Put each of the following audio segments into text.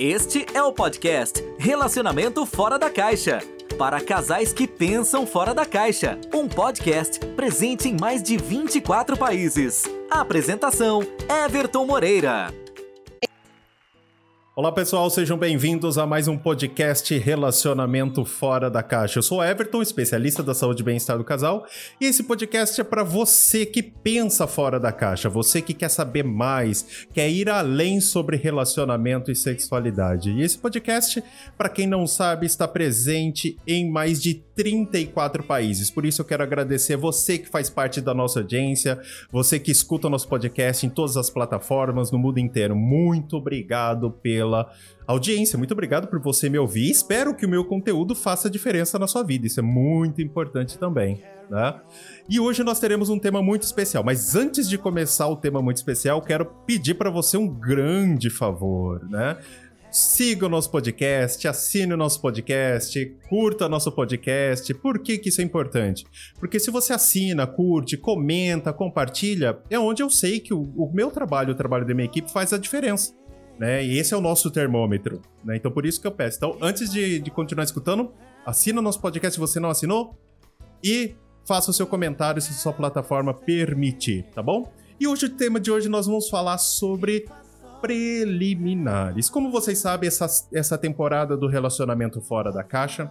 Este é o podcast Relacionamento Fora da Caixa. Para casais que pensam fora da caixa. Um podcast presente em mais de 24 países. apresentação: Everton Moreira. Olá pessoal, sejam bem-vindos a mais um podcast Relacionamento Fora da Caixa. Eu sou Everton, especialista da saúde e bem-estar do casal, e esse podcast é para você que pensa fora da caixa, você que quer saber mais, quer ir além sobre relacionamento e sexualidade. E esse podcast, para quem não sabe, está presente em mais de 34 países. Por isso eu quero agradecer você que faz parte da nossa audiência, você que escuta o nosso podcast em todas as plataformas no mundo inteiro. Muito obrigado pela audiência. Muito obrigado por você me ouvir. Espero que o meu conteúdo faça diferença na sua vida. Isso é muito importante também, né? E hoje nós teremos um tema muito especial. Mas antes de começar o tema muito especial, quero pedir para você um grande favor, né? Siga o nosso podcast, assine o nosso podcast, curta nosso podcast. Por que, que isso é importante? Porque se você assina, curte, comenta, compartilha, é onde eu sei que o, o meu trabalho, o trabalho da minha equipe faz a diferença. Né? E esse é o nosso termômetro. Né? Então por isso que eu peço. Então, antes de, de continuar escutando, assina o nosso podcast se você não assinou e faça o seu comentário se sua plataforma permitir, tá bom? E hoje o tema de hoje nós vamos falar sobre preliminares. Como vocês sabem, essa, essa temporada do Relacionamento Fora da Caixa,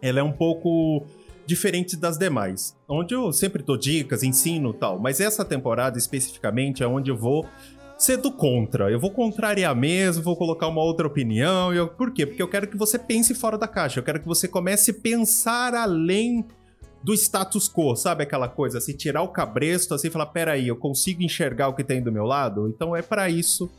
ela é um pouco diferente das demais, onde eu sempre dou dicas, ensino tal, mas essa temporada especificamente é onde eu vou ser do contra. Eu vou contrariar mesmo, vou colocar uma outra opinião. Eu, por quê? Porque eu quero que você pense fora da caixa. Eu quero que você comece a pensar além do status quo, sabe aquela coisa? Assim, tirar o cabresto, assim, falar, peraí, eu consigo enxergar o que tem do meu lado? Então é para isso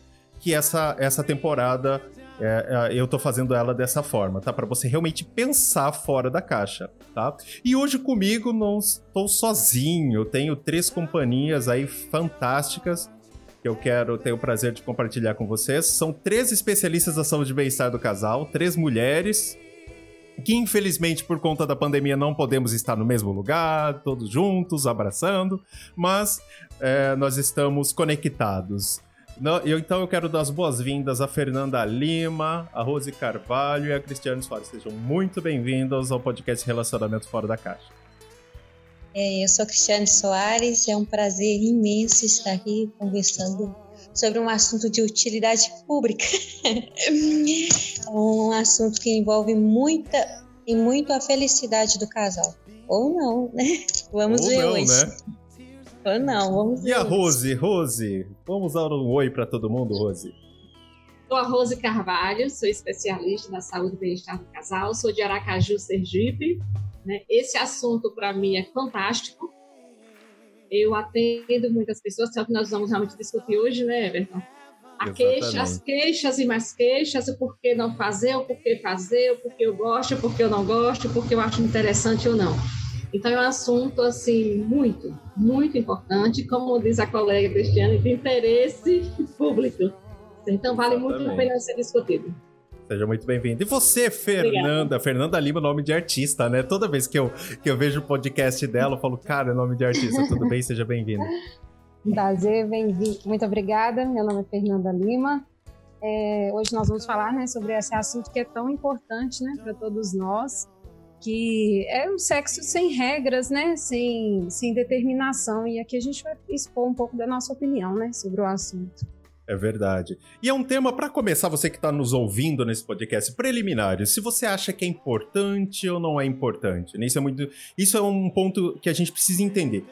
que essa, essa temporada é, é, eu tô fazendo ela dessa forma, tá? Para você realmente pensar fora da caixa, tá? E hoje comigo não estou sozinho, eu tenho três companhias aí fantásticas que eu quero ter o prazer de compartilhar com vocês. São três especialistas da saúde e bem-estar do casal, três mulheres que infelizmente por conta da pandemia não podemos estar no mesmo lugar, todos juntos, abraçando, mas é, nós estamos conectados. Não, eu, então eu quero dar as boas-vindas a Fernanda Lima, a Rose Carvalho e a Cristiane Soares. Sejam muito bem-vindos ao podcast Relacionamento Fora da Caixa. É, eu sou Cristiane Soares e é um prazer imenso estar aqui conversando sobre um assunto de utilidade pública. um assunto que envolve muita e muito a felicidade do casal. Ou não, né? Vamos Ou ver não, hoje. Né? Ou não, vamos ver. E a Rose, Rose? Vamos dar um oi para todo mundo, Rose. Sou a Rose Carvalho, sou especialista da saúde e bem-estar do casal, sou de Aracaju, Sergipe. Né? Esse assunto para mim é fantástico. Eu atendo muitas pessoas, é o que nós vamos realmente discutir hoje, né, Everton? A queixa, as queixas e mais queixas, o porquê não fazer, o porquê fazer, o porquê eu gosto, o porquê eu não gosto, o porquê eu acho interessante ou não. Então é um assunto assim muito, muito importante, como diz a colega Cristiane, de interesse público. Então vale Exatamente. muito a pena ser discutido. Seja muito bem-vindo. E você, Fernanda? Obrigada. Fernanda Lima, nome de artista, né? Toda vez que eu, que eu vejo o podcast dela, eu falo, cara, é nome de artista. Tudo bem? Seja bem-vinda. Prazer, bem-vindo. Muito obrigada. Meu nome é Fernanda Lima. É, hoje nós vamos falar né, sobre esse assunto que é tão importante né, para todos nós, que é um sexo sem regras, né? Sem, sem determinação. E aqui a gente vai expor um pouco da nossa opinião, né? Sobre o assunto. É verdade. E é um tema, para começar, você que está nos ouvindo nesse podcast, preliminares. Se você acha que é importante ou não é importante. Né? Isso é, muito, isso é um ponto que a gente precisa entender.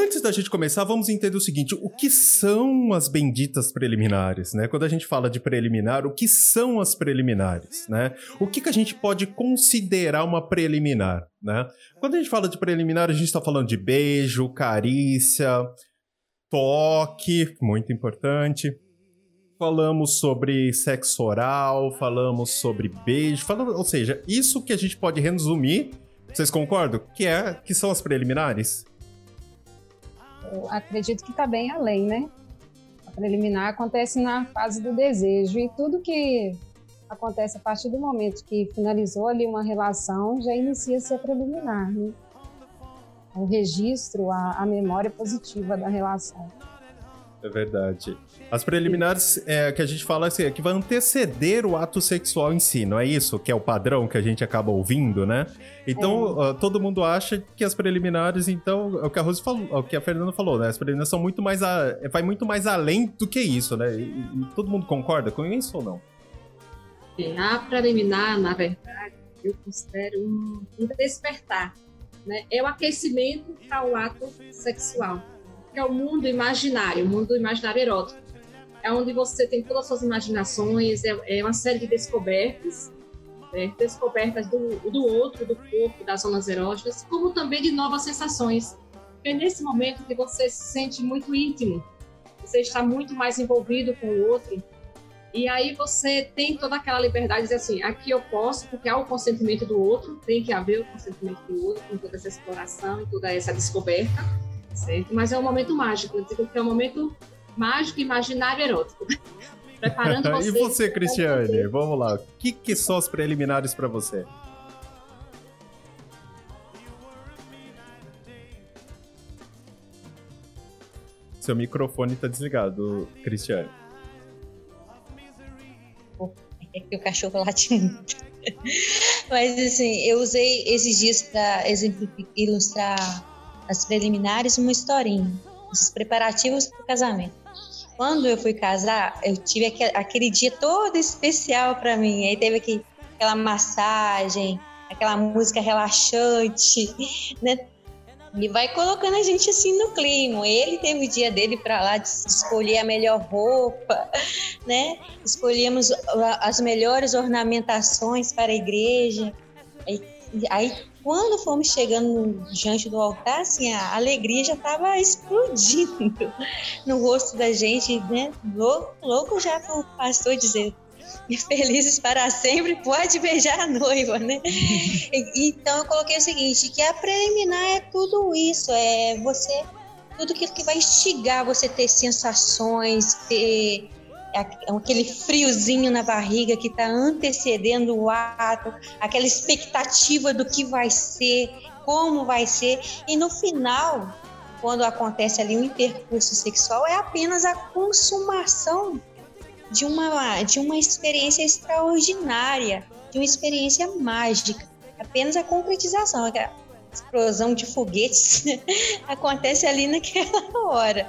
Antes da gente começar, vamos entender o seguinte: o que são as benditas preliminares, né? Quando a gente fala de preliminar, o que são as preliminares, né? O que, que a gente pode considerar uma preliminar, né? Quando a gente fala de preliminar, a gente está falando de beijo, carícia, toque, muito importante. Falamos sobre sexo oral, falamos sobre beijo, falamos, ou seja, isso que a gente pode resumir, vocês concordam? Que é que são as preliminares? Acredito que está bem além, né? A preliminar acontece na fase do desejo e tudo que acontece a partir do momento que finalizou ali uma relação já inicia-se a preliminar, né? O registro, a, a memória positiva da relação. É verdade. As preliminares é, que a gente fala assim, é que vai anteceder o ato sexual em si, não é isso? Que é o padrão que a gente acaba ouvindo, né? Então, é. uh, todo mundo acha que as preliminares, então, é o que a Rose falou, é o que a Fernanda falou, né? As preliminares são muito mais a, vai muito mais além do que isso, né? E, e todo mundo concorda com isso ou não? A preliminar, na verdade, eu considero um, um despertar, né? É o aquecimento para o ato sexual é o mundo imaginário, o mundo imaginário erótico. É onde você tem todas as suas imaginações, é, é uma série de descobertas, né? descobertas do, do outro, do corpo, das zonas eróticas, como também de novas sensações. É nesse momento que você se sente muito íntimo, você está muito mais envolvido com o outro, e aí você tem toda aquela liberdade de dizer assim, aqui eu posso, porque há o consentimento do outro, tem que haver o consentimento do outro, com toda essa exploração e toda essa descoberta certo? Mas é um momento mágico, eu digo que é um momento mágico, imaginário, erótico. Preparando você. e você, Cristiane? Vamos lá. O que, que são as preliminares para você? Seu microfone tá desligado, Cristiane. É que o cachorro latindo. Mas assim, eu usei esses dias para ilustrar as preliminares uma historinha, os preparativos para o casamento. Quando eu fui casar, eu tive aquele, aquele dia todo especial para mim. Aí teve aqui, aquela massagem, aquela música relaxante, né? E vai colocando a gente assim no clima. Ele teve o dia dele para lá de escolher a melhor roupa, né? Escolhemos as melhores ornamentações para a igreja. Aí, aí quando fomos chegando diante do altar, assim, a alegria já estava explodindo no rosto da gente, né? Louco, louco já para o pastor dizer felizes para sempre, pode beijar a noiva, né? então eu coloquei o seguinte, que a preliminar é tudo isso, é você, tudo aquilo que vai instigar você ter sensações, ter aquele friozinho na barriga que está antecedendo o ato, aquela expectativa do que vai ser, como vai ser, e no final, quando acontece ali um intercurso sexual, é apenas a consumação de uma, de uma experiência extraordinária, de uma experiência mágica, apenas a concretização, a explosão de foguetes acontece ali naquela hora.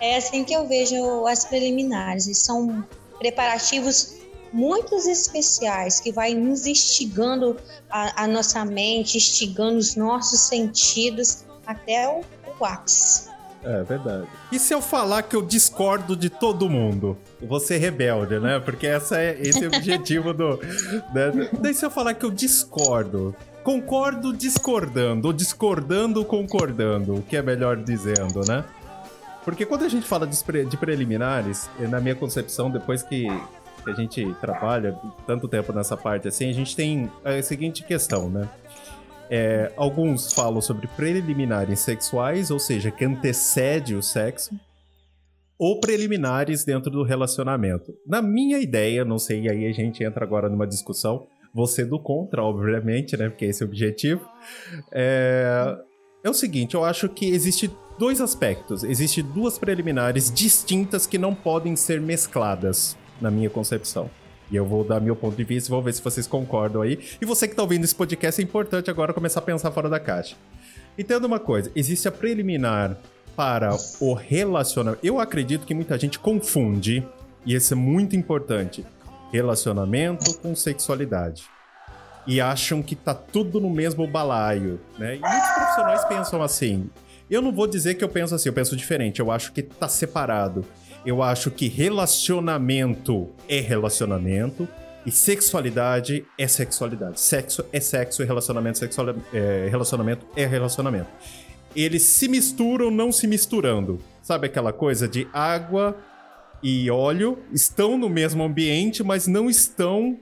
É assim que eu vejo as preliminares. E são preparativos muito especiais que vai nos instigando a, a, nossa mente, instigando os nossos sentidos até o, o ápice. É verdade. E se eu falar que eu discordo de todo mundo? Vou ser rebelde, né? Porque essa é, esse é o objetivo do. Né? Daí se eu falar que eu discordo, concordo discordando, ou discordando concordando, o que é melhor dizendo, né? Porque quando a gente fala de, pre de preliminares, eh, na minha concepção, depois que, a gente trabalha tanto tempo nessa parte assim, a gente tem a seguinte questão, né? É, alguns falam sobre preliminares sexuais, ou seja, que antecede o sexo, ou preliminares dentro do relacionamento. Na minha ideia, não sei, aí a gente entra agora numa discussão, você do contra, obviamente, né? Porque esse é o objetivo. É, é o seguinte, eu acho que existe dois aspectos. Existem duas preliminares distintas que não podem ser mescladas, na minha concepção. E eu vou dar meu ponto de vista e vou ver se vocês concordam aí. E você que está ouvindo esse podcast, é importante agora começar a pensar fora da caixa. Entenda uma coisa: existe a preliminar para o relacionamento. Eu acredito que muita gente confunde, e isso é muito importante, relacionamento com sexualidade. E acham que tá tudo no mesmo balaio, né? E muitos profissionais pensam assim. Eu não vou dizer que eu penso assim, eu penso diferente. Eu acho que tá separado. Eu acho que relacionamento é relacionamento e sexualidade é sexualidade. Sexo é sexo e relacionamento, sexual, é, relacionamento é relacionamento. Eles se misturam não se misturando. Sabe aquela coisa de água e óleo estão no mesmo ambiente, mas não estão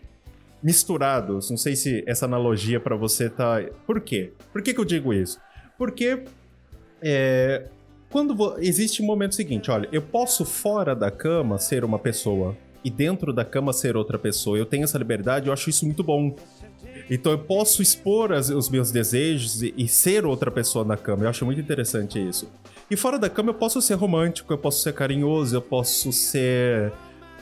misturados. Não sei se essa analogia para você tá. Por quê? Por que, que eu digo isso? Porque é, quando existe um momento seguinte, olha, eu posso fora da cama ser uma pessoa e dentro da cama ser outra pessoa. Eu tenho essa liberdade, eu acho isso muito bom. Então eu posso expor as, os meus desejos e, e, ser outra pessoa na cama. Eu acho muito interessante isso. E fora da cama eu posso ser romântico, eu posso ser carinhoso, eu posso ser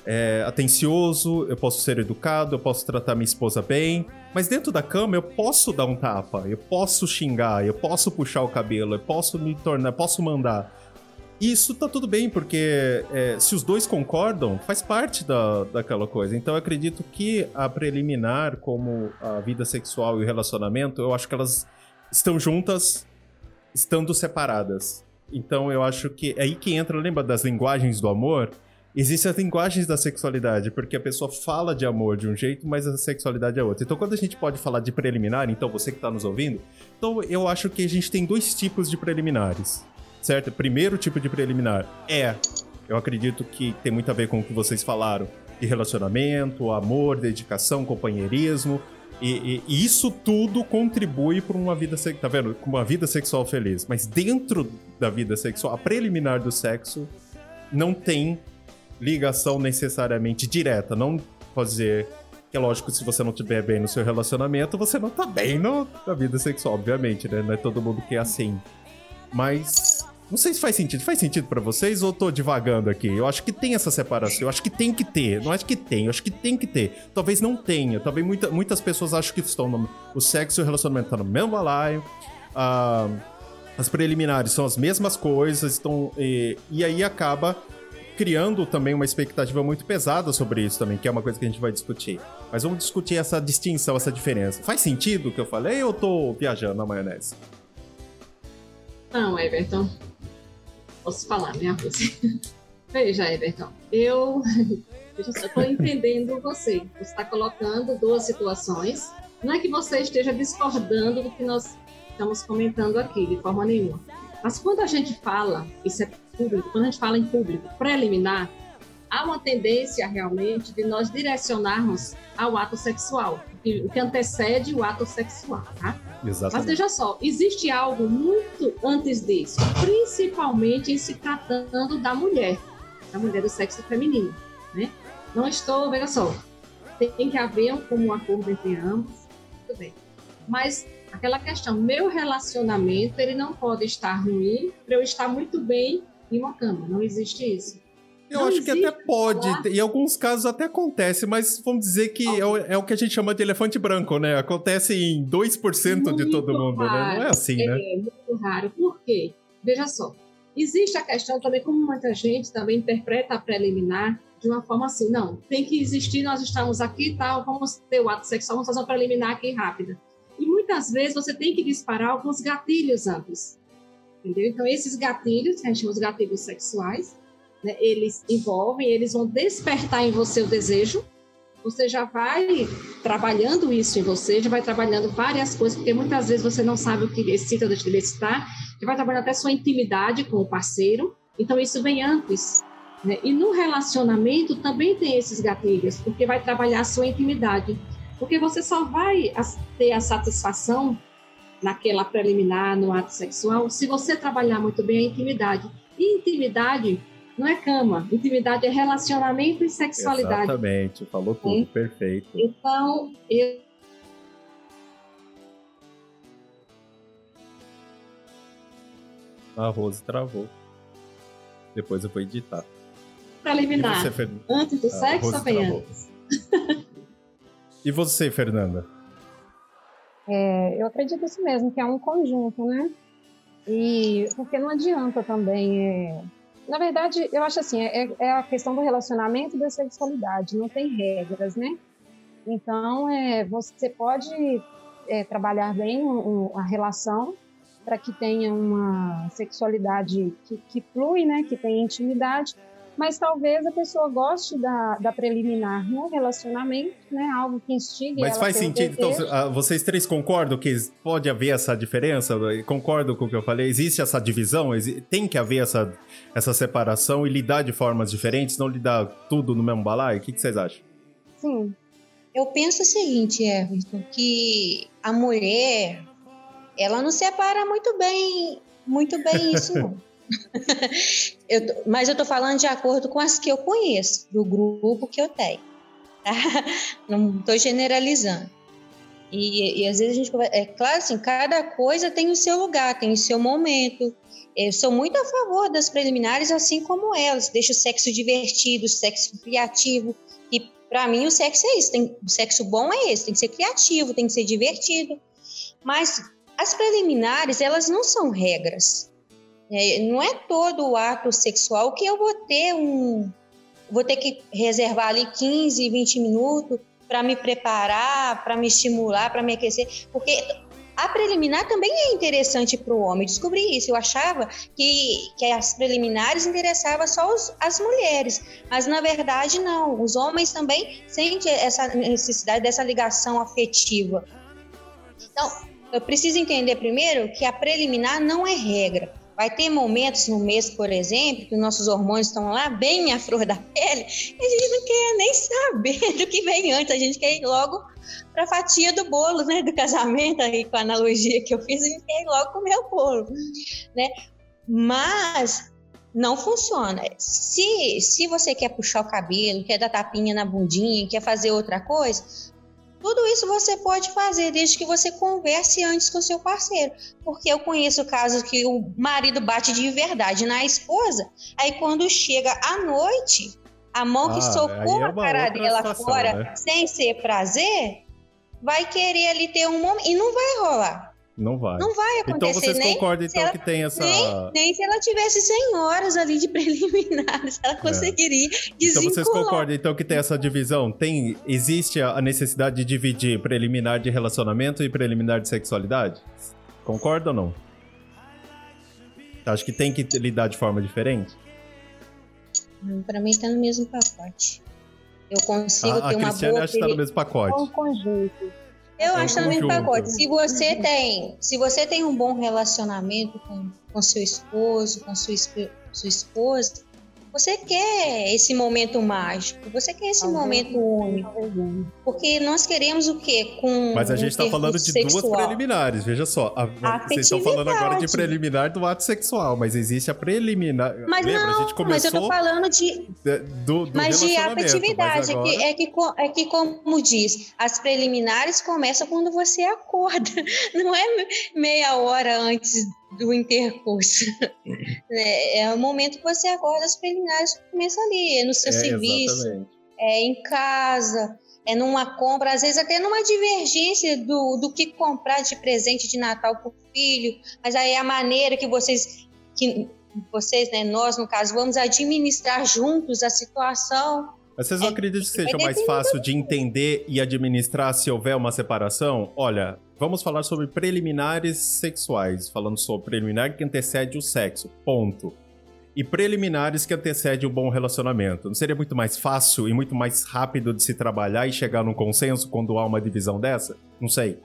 é, atencioso, eu posso ser educado, eu posso tratar minha esposa bem. Mas dentro da cama eu posso dar um tapa, eu posso xingar, eu posso puxar o cabelo, eu posso me tornar, posso mandar. Isso tá tudo bem, porque é, se os dois concordam, faz parte da, daquela coisa. Então eu acredito que a preliminar, como a vida sexual e o relacionamento, eu acho que elas estão juntas, estando separadas. Então eu acho que é aí que entra, lembra das linguagens do amor? Existem as linguagens da sexualidade, porque a pessoa fala de amor de um jeito, mas a sexualidade é outra. Então, quando a gente pode falar de preliminar, então você que está nos ouvindo, então eu acho que a gente tem dois tipos de preliminares certo? Primeiro tipo de preliminar é, eu acredito que tem muito a ver com o que vocês falaram, de relacionamento, amor, dedicação, companheirismo. E, e, e isso tudo contribui para uma vida tá vendo? Uma vida sexual feliz. Mas dentro da vida sexual, a preliminar do sexo não tem ligação necessariamente direta. Não fazer que é lógico, se você não estiver bem no seu relacionamento, você não tá bem no, na vida sexual, obviamente, né? Não é todo mundo que é assim. Mas não sei se faz sentido. Faz sentido para vocês ou tô divagando aqui? Eu acho que tem essa separação. Eu acho que tem que ter. Não acho que tem. Eu acho que tem que ter. Talvez não tenha. Talvez muita, muitas pessoas acham que estão no, o sexo e o relacionamento estão no mesmo balaio. Ah, as preliminares são as mesmas coisas. Estão, e, e aí acaba criando também uma expectativa muito pesada sobre isso também, que é uma coisa que a gente vai discutir. Mas vamos discutir essa distinção, essa diferença. Faz sentido o que eu falei ou eu tô viajando na maionese? Não, Everton. Posso falar, coisa. Veja, Everton, eu estou entendendo você. Você está colocando duas situações. Não é que você esteja discordando do que nós estamos comentando aqui, de forma nenhuma. Mas quando a gente fala, isso é público, quando a gente fala em público, preliminar, há uma tendência realmente de nós direcionarmos ao ato sexual, o que antecede o ato sexual, tá? Exatamente. Mas veja só, existe algo muito antes disso, principalmente em se tratando da mulher, da mulher do sexo feminino, né? Não estou, veja só, tem que haver um, um acordo entre ambos, tudo bem. Mas aquela questão, meu relacionamento, ele não pode estar ruim para eu estar muito bem em uma cama, não existe isso. Eu não acho que até pode, em alguns casos até acontece, mas vamos dizer que é o, é o, que a gente chama de elefante branco, né? Acontece em 2% muito de todo mundo, raro. né? Não é assim, é, né? É muito raro. Por quê? Veja só, existe a questão também, como muita gente também interpreta a preliminar de uma forma assim, não, tem que existir, nós estamos aqui e tal, vamos ter o ato sexual, vamos fazer uma preliminar aqui rápida. E muitas vezes você tem que disparar alguns gatilhos antes, entendeu? Então, esses gatilhos, que a gente chama de gatilhos sexuais, né, eles envolvem, eles vão despertar em você o desejo. Você já vai trabalhando isso em você, já vai trabalhando várias coisas, porque muitas vezes você não sabe o que excita ou deixa excitar. Você vai trabalhando até sua intimidade com o parceiro. Então, isso vem antes. Né? E no relacionamento também tem esses gatilhos, porque vai trabalhar a sua intimidade. Porque você só vai ter a satisfação naquela preliminar, no ato sexual, se você trabalhar muito bem a intimidade. E intimidade não é cama. Intimidade é relacionamento e sexualidade. Exatamente, falou tudo, é. perfeito. Então, eu. A Rose travou. Depois eu vou editar. Preliminar. Você. Antes do sexo ou bem antes? e você, Fernanda? É, eu acredito isso mesmo, que é um conjunto, né? E porque não adianta também é, na verdade, eu acho assim, é, é a questão do relacionamento e da sexualidade, não tem regras, né? Então, é, você pode é, trabalhar bem um, a relação para que tenha uma sexualidade que, que flui, né? Que tenha intimidade, mas talvez a pessoa goste da, da preliminar no relacionamento, né? Algo que instigue Mas faz sentido, então, ah, vocês três concordam que pode haver essa diferença? Concordam com o que eu falei? Existe essa divisão? Tem que haver essa, essa separação e lidar de formas diferentes, não lidar tudo no mesmo balaio? O que, que vocês acham? Sim. Eu penso o seguinte, Everton, que a mulher, ela não separa muito bem, muito bem isso, não. eu, mas eu estou falando de acordo com as que eu conheço, do grupo que eu tenho. Tá? Não estou generalizando. E, e às vezes a gente é claro assim, cada coisa tem o seu lugar, tem o seu momento. Eu sou muito a favor das preliminares, assim como elas. Deixa o sexo divertido, o sexo criativo. E para mim o sexo é isso. Tem, o sexo bom é esse. Tem que ser criativo, tem que ser divertido. Mas as preliminares, elas não são regras. É, não é todo o ato sexual que eu vou ter um. Vou ter que reservar ali 15, 20 minutos para me preparar, para me estimular, para me aquecer, porque a preliminar também é interessante para o homem. Descobri isso. Eu achava que, que as preliminares interessavam só os, as mulheres, mas na verdade não. Os homens também sentem essa necessidade dessa ligação afetiva. Então, eu preciso entender primeiro que a preliminar não é regra. Vai ter momentos no mês, por exemplo, que nossos hormônios estão lá bem à flor da pele e a gente não quer nem saber do que vem antes, a gente quer ir logo para a fatia do bolo, né, do casamento, aí com a analogia que eu fiz, a gente quer ir logo comer o bolo, né? Mas não funciona. Se, se você quer puxar o cabelo, quer dar tapinha na bundinha, quer fazer outra coisa, tudo isso você pode fazer desde que você converse antes com seu parceiro. Porque eu conheço casos que o marido bate de verdade na esposa, aí quando chega à noite, a mão que ah, socou é a cara dela situação, fora né? sem ser prazer, vai querer ali ter um momento. E não vai rolar. Não vai. Não vai então acontecer. Então vocês concordam então ela, que tem essa. Nem, nem, se ela tivesse 100 horas ali de preliminares, ela é. conseguiria é. Então vocês concordam então que tem essa divisão? Tem, existe a necessidade de dividir preliminar de relacionamento e preliminar de sexualidade? Concorda ou não? Acho que tem que lidar de forma diferente? Para mim tá no mesmo pacote. Eu consigo a, ter a uma Cristiane boa... acha que tá no mesmo pacote. Um conjunto. Eu acho também no pacote. Se você tem, se você tem um bom relacionamento com, com seu esposo, com sua, sua esposa, você quer esse momento mágico, você quer esse momento único. Porque nós queremos o quê? Com Mas a gente está falando de sexual. duas preliminares, veja só. A, vocês estão falando agora de preliminar do ato sexual, mas existe a preliminar. Mas Lembra? não, a gente começou mas eu tô falando de. Do, do mas de afetividade. Mas agora... é, que, é, que, é que, como diz, as preliminares começam quando você acorda. Não é meia hora antes do intercurso. é, é o momento que você acorda, as preliminares começam ali, é no seu é, serviço, exatamente. é em casa, é numa compra, às vezes até numa divergência do, do que comprar de presente de Natal para o filho, mas aí é a maneira que vocês, que vocês, né, nós no caso, vamos administrar juntos a situação. Mas vocês não é, acreditam que seja mais fácil de entender e administrar se houver uma separação? Olha, vamos falar sobre preliminares sexuais, falando sobre preliminar que antecede o sexo, ponto. E preliminares que antecede um bom relacionamento. Não seria muito mais fácil e muito mais rápido de se trabalhar e chegar num consenso quando há uma divisão dessa? Não sei.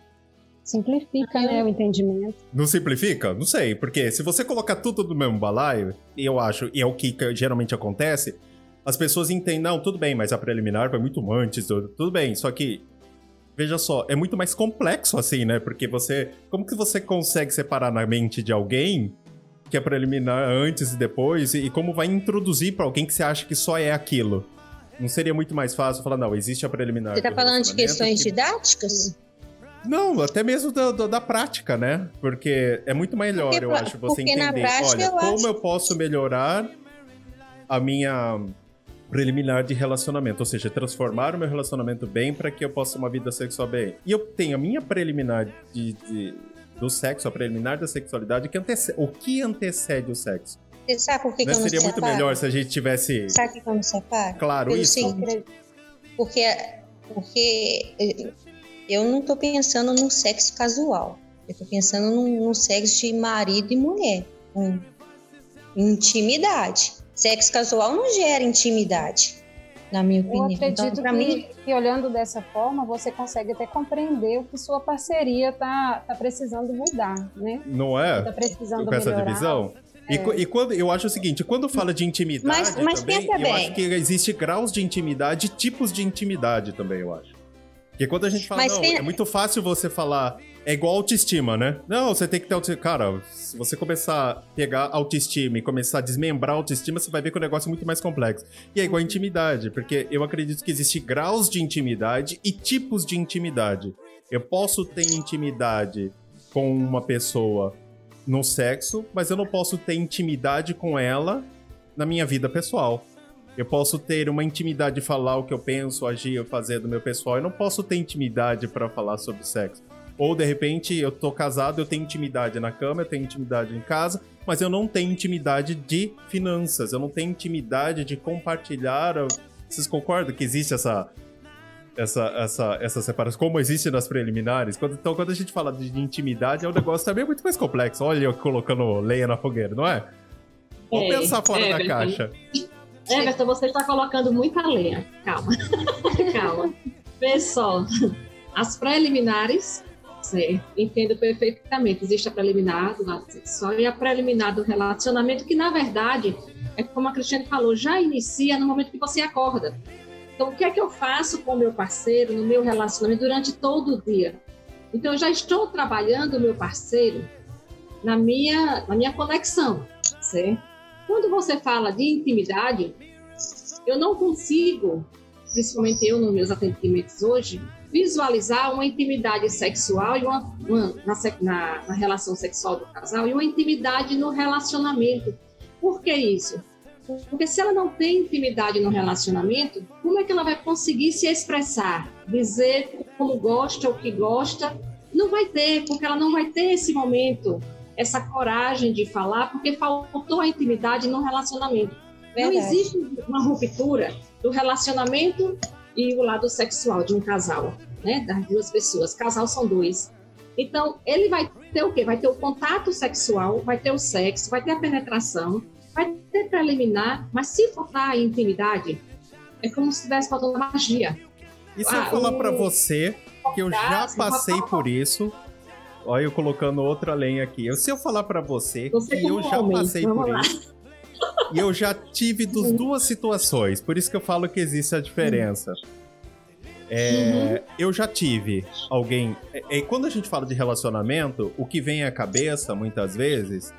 Simplifica, né, o entendimento. Não simplifica? Não sei, porque se você colocar tudo no mesmo balaio, eu acho, e é o que geralmente acontece, as pessoas entendem, não, tudo bem, mas a preliminar foi muito antes, tudo bem, só que veja só, é muito mais complexo assim, né? Porque você. Como que você consegue separar na mente de alguém que é preliminar antes e depois? E, como vai introduzir para alguém que você acha que só é aquilo? Não seria muito mais fácil falar, não, existe a preliminar. Você tá falando de questões que... didáticas? Não, até mesmo da, da, da, prática, né? Porque é muito melhor, porque, eu acho, você entender. Prática, olha, como acho... eu posso melhorar a minha preliminar de relacionamento, ou seja, transformar o meu relacionamento bem para que eu possa ter uma vida sexual bem. E eu tenho a minha preliminar de, de do sexo, a preliminar da sexualidade, que antecede, o que antecede o sexo. Você sabe por que, que eu não Seria muito melhor se a gente tivesse. Sabe por que eu não separo? Claro, Pelo isso. Seguinte, porque, porque eu não estou pensando num sexo casual. Eu estou pensando num, num, sexo de marido e mulher. Um, intimidade. Sexo casual não gera intimidade, na minha opinião. Eu acredito então, que, mim... que, olhando dessa forma, você consegue até compreender o que sua parceria tá, tá precisando mudar, né? Não é? Tá precisando Com essa divisão? É. E, e, quando, eu acho o seguinte, quando fala de intimidade mas, mas também, eu bem. acho que existe graus de intimidade, tipos de intimidade também, eu acho. Porque quando a gente fala, mas não, tem... é muito fácil você falar é igual autoestima, né? Não, você tem que ter autoestima. Cara, se você começar a pegar autoestima e começar a desmembrar a autoestima, você vai ver que o negócio é muito mais complexo. E é igual a intimidade, porque eu acredito que existem graus de intimidade e tipos de intimidade. Eu posso ter intimidade com uma pessoa no sexo, mas eu não posso ter intimidade com ela na minha vida pessoal. Eu posso ter uma intimidade de falar o que eu penso, agir, fazer do meu pessoal. Eu não posso ter intimidade para falar sobre sexo. Ou de repente eu tô casado, eu tenho intimidade na cama, eu tenho intimidade em casa, mas eu não tenho intimidade de finanças, eu não tenho intimidade de compartilhar. Vocês concordam que existe essa essa, essa, essa separação, como existe nas preliminares. Quando, então, quando a gente fala de intimidade, é um negócio também muito mais complexo. Olha eu colocando lenha na fogueira, não é? Vamos é, pensar fora da caixa. Everton, você está colocando muita lenha. Calma. Calma. Vê só. As preliminares, certo? entendo perfeitamente. Existe a preliminar do lado sexual e a preliminar do relacionamento, que na verdade, é como a Cristiane falou, já inicia no momento que você acorda. Então, o que é que eu faço com o meu parceiro no meu relacionamento durante todo o dia? Então, eu já estou trabalhando o meu parceiro na minha, na minha conexão, certo? Quando você fala de intimidade, eu não consigo, principalmente eu nos meus atendimentos hoje, visualizar uma intimidade sexual e uma, uma na, na, relação sexual do casal e uma intimidade no relacionamento. Por que isso? Porque se ela não tem intimidade no relacionamento, como é que ela vai conseguir se expressar, dizer como gosta, o que gosta? Não vai ter, porque ela não vai ter esse momento, essa coragem de falar, porque faltou a intimidade no relacionamento. Verdade. Não existe uma ruptura do relacionamento e o lado sexual de um casal, né? Das duas pessoas. Casal são dois. Então, ele vai ter o quê? Vai ter o contato sexual, vai ter o sexo, vai ter a penetração, vai ter preliminar, mas se faltar a intimidade, é como se estivesse faltando magia. E se ah, eu falar o... para você que eu já passei por isso, olha eu colocando outra lenha aqui. Se eu falar para você, você que eu já homem, passei por lá. isso, e eu já tive dos duas situações, por isso que eu falo que existe a diferença. É, uhum. Eu já tive alguém. É, é, quando a gente fala de relacionamento, o que vem à cabeça muitas vezes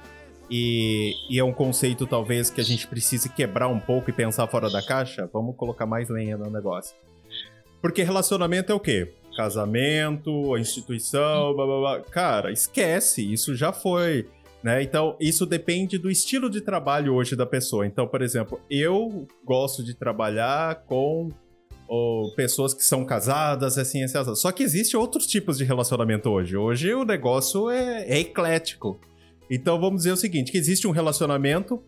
e, e, é um conceito talvez que a gente precise quebrar um pouco e pensar fora da caixa, vamos colocar mais lenha no negócio. Porque relacionamento é o quê? Casamento, a instituição, blá blá blá. Cara, esquece, isso já foi. Né? Então, isso depende do estilo de trabalho hoje da pessoa. Então, por exemplo, eu gosto de trabalhar com ou pessoas que são casadas, assim, assim, assim. Só que existe outros tipos de relacionamento hoje. Hoje o negócio é, é eclético. Então vamos dizer o seguinte: que existe um relacionamento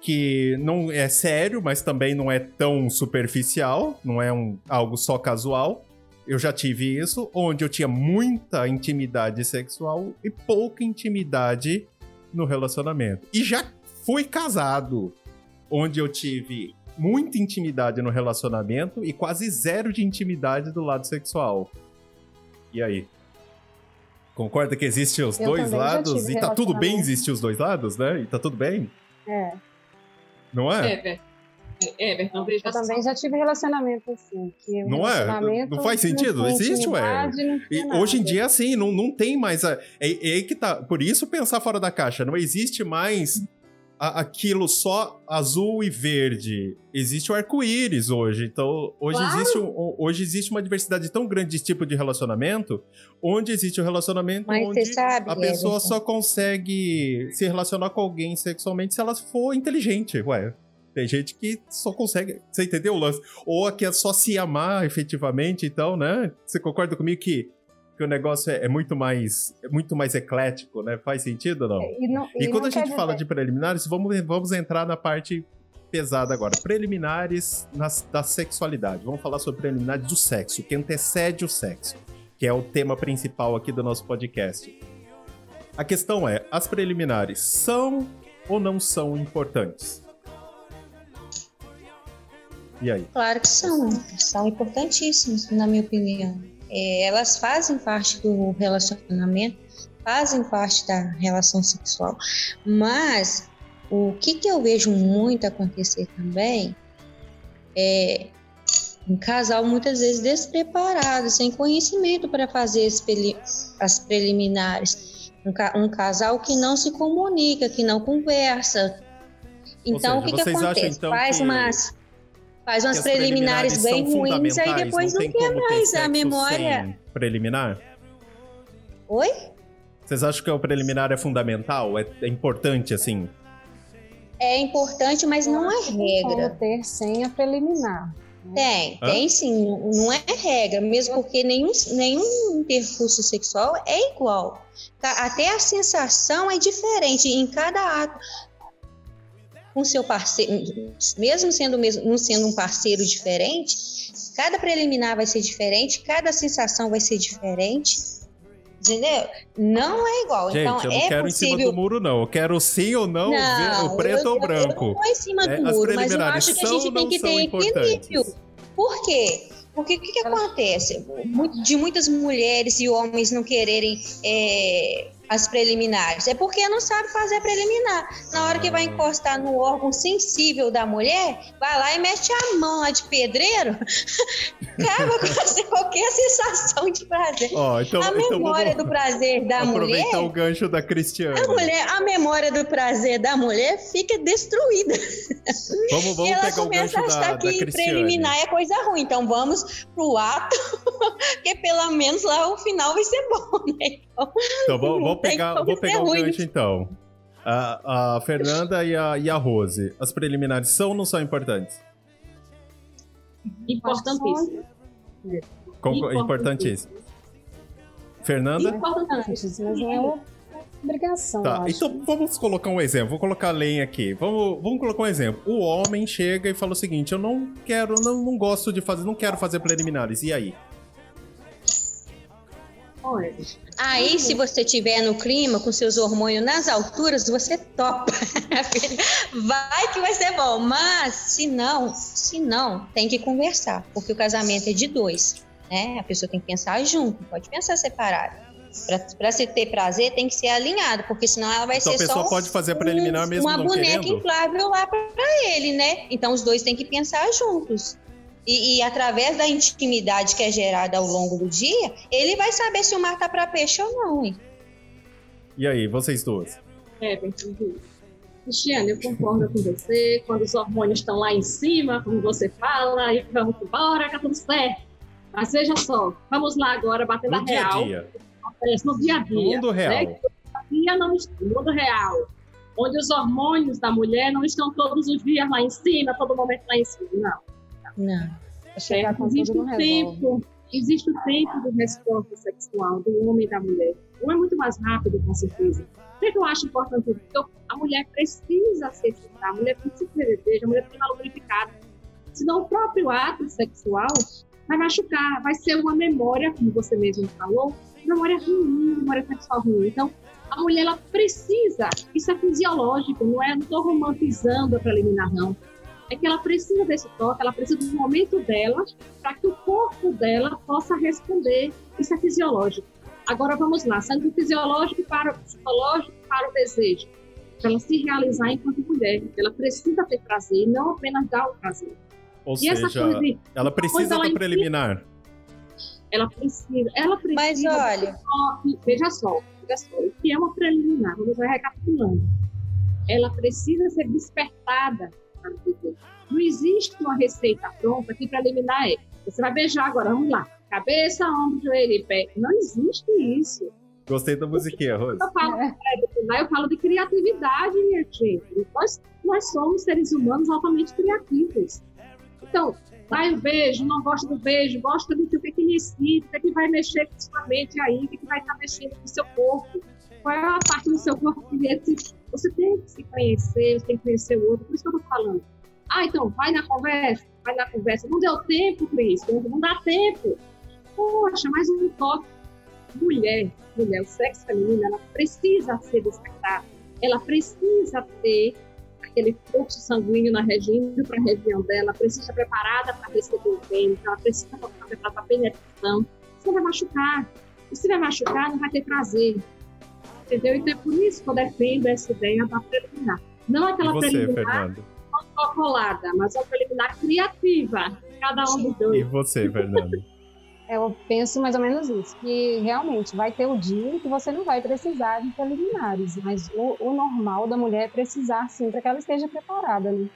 que não é sério, mas também não é tão superficial, não é um, algo só casual. Eu já tive isso, onde eu tinha muita intimidade sexual e pouca intimidade no relacionamento. E já fui casado, onde eu tive muita intimidade no relacionamento e quase zero de intimidade do lado sexual. E aí? Concorda que existem os eu dois lados? E tá tudo bem existir os dois lados, né? E tá tudo bem? É. Não é? É, é, não Eu também já tive relacionamento assim. Que não é? Não faz sentido? Não Existe, ué. E hoje em dia, assim, não, não tem mais. A, é, é que tá. Por isso pensar fora da caixa. Não existe mais aquilo só azul e verde. Existe o arco-íris hoje. Então, hoje, claro. existe um, hoje existe uma diversidade tão grande de tipo de relacionamento, onde existe o um relacionamento Mas onde sabe, a pessoa só consegue se relacionar com alguém sexualmente se ela for inteligente. Ué, tem gente que só consegue. Você entendeu o lance? Ou a que é só se amar efetivamente, então, né? Você concorda comigo que que o negócio é, é, muito mais é muito mais eclético, né? Faz sentido ou não? E, não, e, e quando a gente fala dizer... de preliminares, vamos, vamos entrar na parte pesada agora. Preliminares nas, da sexualidade. Vamos falar sobre preliminares do sexo, que antecede o sexo, que é o tema principal aqui do nosso podcast. A questão é: as preliminares são ou não são importantes? E aí? Claro que são, são importantíssimos, na minha opinião é, elas fazem parte do relacionamento, fazem parte da relação sexual. Mas o que, que eu vejo muito acontecer também é um casal muitas vezes despreparado, sem conhecimento para fazer as preliminares. Um, um, casal que não se comunica, que não conversa. Então, seja, o que, que acontece? Acham, então, Faz que... umas Faz umas preliminares, preliminares bem ruins, aí depois não, não quer mais a memória. Preliminar? Oi? Vocês acham que o preliminar é fundamental? É, é importante, assim? É importante, mas não é regra. Como ter senha preliminar. Tem, Hã? tem sim, não é regra, mesmo porque nenhum, nenhum intercurso sexual é igual. Até a sensação é diferente em cada ato. Com seu parceiro, mesmo sendo mesmo, não sendo um parceiro diferente, cada preliminar vai ser diferente, cada sensação vai ser diferente. Entendeu? Não é igual. Gente, então, eu não é quero possível... em cima do muro, não. Eu quero sim ou não, não ver o preto eu, ou branco. Eu, não em cima do é, muro, mas eu acho que a gente tem que ter equilíbrio. Por quê? Porque o que, que acontece? De muitas mulheres e homens não quererem é, as preliminares? É porque não sabe fazer preliminar. Na hora que vai encostar no órgão sensível da mulher, vai lá e mete a mão lá de pedreiro, acaba com qualquer sensação de prazer. Oh, então, a então memória então do prazer da aproveitar mulher. Aproveitar o gancho da Cristiane. A, mulher, a memória do prazer da mulher fica destruída. Vamos, vamos e ela pegar o gancho começa a achar da, que da preliminar é coisa ruim. Então vamos pro ato, porque pelo menos lá o final vai ser bom, né? Então, então vou, vou pegar, vou pegar o gancho então. A, a Fernanda e a, e a Rose, as preliminares são ou não são importantes? Importantíssimo. Importantíssimo. Fernanda? Importantes, mas não é obrigação. Tá, então vamos colocar um exemplo. Vou colocar a lenha aqui. Vamos, vamos colocar um exemplo. O homem chega e fala o seguinte: eu não quero, não, não gosto de fazer, não quero fazer preliminares. E aí? Aí, se você tiver no clima, com seus hormônios nas alturas, você topa. vai que vai ser bom. Mas, se não, se não, tem que conversar. Porque o casamento é de dois. Né? A pessoa tem que pensar junto, pode pensar separado. Para se ter prazer, tem que ser alinhado, porque senão ela vai então ser só. a pessoa pode fazer preliminar um, mesmo uma boneca querendo? inflável lá para ele, né? Então os dois têm que pensar juntos. E, e, através da intimidade que é gerada ao longo do dia, ele vai saber se o mar tá para peixe ou não. Hein? E aí, vocês duas? É, bem Cristiane, eu concordo com você. Quando os hormônios estão lá em cima, como você fala, e vamos embora, tá tudo certo. Mas veja só, vamos lá agora bater no na dia real. Dia. No dia a dia. No mundo real. Né? Dia não, no mundo real. Onde os hormônios da mulher não estão todos os dias lá em cima, todo momento lá em cima. Não. Não. É, existe o tempo, existe o tempo de resposta sexual do homem e da mulher. Um é muito mais rápido, com certeza. O que eu acho importante? Porque a mulher precisa se excitar, a mulher precisa ter desejo, a mulher precisa lubrificada. Senão o próprio ato sexual vai machucar, vai ser uma memória, como você mesmo falou, memória ruim, memória sexual ruim. Então, a mulher ela precisa, isso é fisiológico, não é? Não estou romantizando a preliminar, não é que ela precisa desse toque, ela precisa do momento dela para que o corpo dela possa responder. Isso é fisiológico. Agora vamos lá, saindo do fisiológico para o psicológico, para o desejo. Para ela se realizar enquanto mulher, ela precisa ter prazer e não apenas dar o prazer. Ou e seja, de, ela precisa ela da preliminar. Ela precisa, ela precisa. Mas olha, veja só, veja só, o que é uma preliminar? Vamos recapitulando. Ela precisa ser despertada não existe uma receita pronta que para eliminar é. Você vai beijar agora, vamos lá. Cabeça, ombro, joelho e pé. Não existe isso. Gostei da musiquinha, Rose. Eu falo, é. eu falo de criatividade, minha gente. Nós, nós somos seres humanos altamente criativos. Então, vai o beijo, não gosta do beijo, gosta do que é que necessita, o que, é que vai mexer com sua mente aí, o que, é que vai estar mexendo com o seu corpo. Qual é a parte do seu corpo que você tem que se conhecer, você tem que conhecer o outro, por isso que eu estou falando. Ah, então, vai na conversa, vai na conversa. Não deu tempo, Cris, não dá tempo. Poxa, mais um toque. Mulher, mulher, o sexo feminino, ela precisa ser despertada. Ela precisa ter aquele fluxo sanguíneo na região, para a região dela, precisa estar preparada para receber o vento, ela precisa estar preparada para a penetração. Você vai machucar. E se vai machucar, não vai ter prazer entendeu? Então é por isso que eu defendo essa ideia da preliminar. Não aquela e você, preliminar protocolada, mas uma preliminar criativa, cada um dos dois. E você, Fernando? Eu penso mais ou menos isso, que realmente vai ter o dia que você não vai precisar de preliminares, mas o, o normal da mulher é precisar sim, para que ela esteja preparada, né?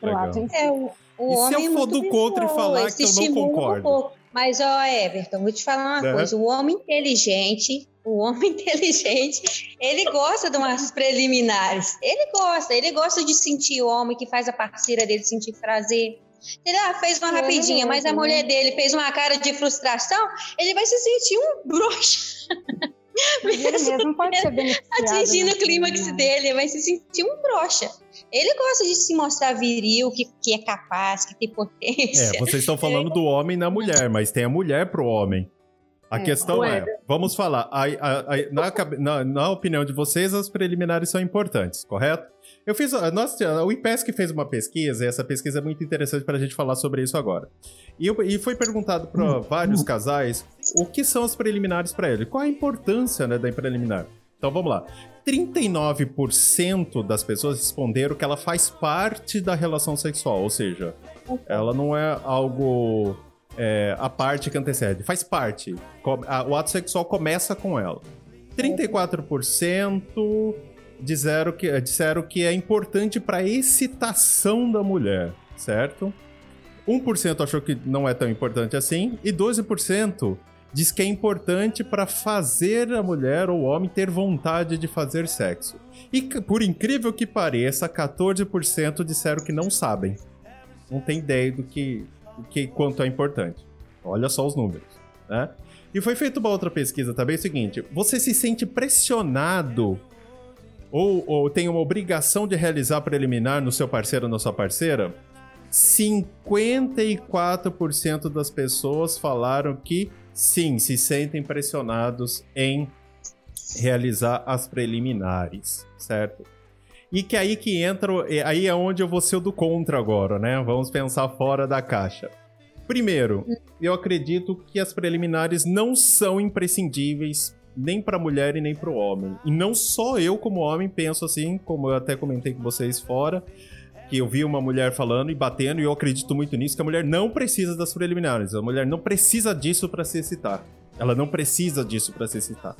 Pra ato. É, o, o e homem se eu é for do contra e falar que eu não um concordo? pouco. Mas, ó, Everton, vou te falar uma Uhum. coisa. O homem inteligente, o homem inteligente, ele gosta de umas preliminares. Ele gosta, ele gosta de sentir o homem que faz a parceira dele sentir prazer. Ele ah, fez uma Ele rapidinha, mas a mesmo, mulher né? dele fez uma cara de frustração, ele vai se sentir um broxa. Ele mesmo pode ser beneficiado. atingindo né, o clímax né? dele, ele vai se sentir um broxa. Ele gosta de se mostrar viril, que, que é capaz, que tem potência. É, vocês estão falando do homem na mulher, mas tem a mulher pro homem. A É. questão é, Ué. vamos falar, a- a- a- na, na- na opinião de vocês, as preliminares são importantes, correto? Eu fiz, a- nós, o IPESC fez uma pesquisa, e essa pesquisa é muito interessante para a gente falar sobre isso agora. E, eu- e foi perguntado para vários casais o que são as preliminares para ele, qual a importância né, da preliminar. Então vamos lá. 39% das pessoas responderam que ela faz parte da relação sexual, ou seja, ela não é algo é, a parte que antecede, faz parte. O ato sexual começa com ela. 34% disseram que, disseram que é importante para excitação da mulher, certo? 1% achou que não é tão importante assim, e 12% diz que é importante para fazer a mulher ou o homem ter vontade de fazer sexo. E por incrível que pareça, 14% disseram que não sabem. Não tem ideia do que, que quanto é importante. Olha só os números, né? E foi feita uma outra pesquisa também, é o seguinte: você se sente pressionado ou, ou tem uma obrigação de realizar preliminar no seu parceiro ou na sua parceira? 54% das pessoas falaram que sim, se sentem pressionados em realizar as preliminares, certo? E que aí que entra, é- aí é onde eu vou ser o do contra agora, né? Vamos pensar fora da caixa. Primeiro, eu acredito que as preliminares não são imprescindíveis nem para mulher e nem para o homem. E não só eu como homem penso assim, como eu até comentei com vocês fora, que eu vi uma mulher falando e batendo e eu acredito muito nisso que a mulher não precisa das preliminares. A mulher não precisa disso para se excitar. Ela não precisa disso para se excitar.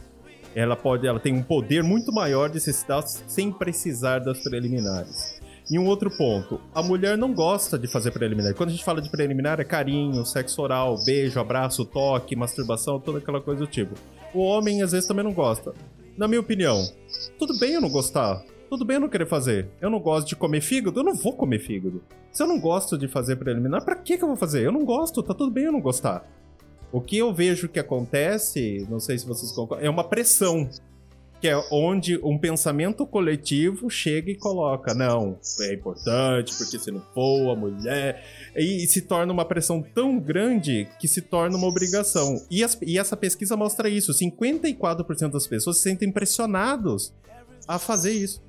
Ela pode, ela tem um poder muito maior de se excitar sem precisar das preliminares. E um outro ponto, a mulher não gosta de fazer preliminar. Quando a gente fala de preliminar, é carinho, sexo oral, beijo, abraço, toque, masturbação, toda aquela coisa do tipo. O homem às vezes também não gosta. Na minha opinião, tudo bem eu não gostar. Tudo bem eu não querer fazer. Eu não gosto de comer fígado, eu não vou comer fígado. Se eu não gosto de fazer preliminar, pra que que eu vou fazer? Eu não gosto, tá tudo bem eu não gostar. O que eu vejo que acontece, não sei se vocês concordam, é uma pressão. Que é onde um pensamento coletivo chega e coloca: não, é importante, porque se não for, a mulher. E, se torna uma pressão tão grande que se torna uma obrigação. E, as- e essa pesquisa mostra isso: 54% das pessoas se sentem pressionados a fazer isso.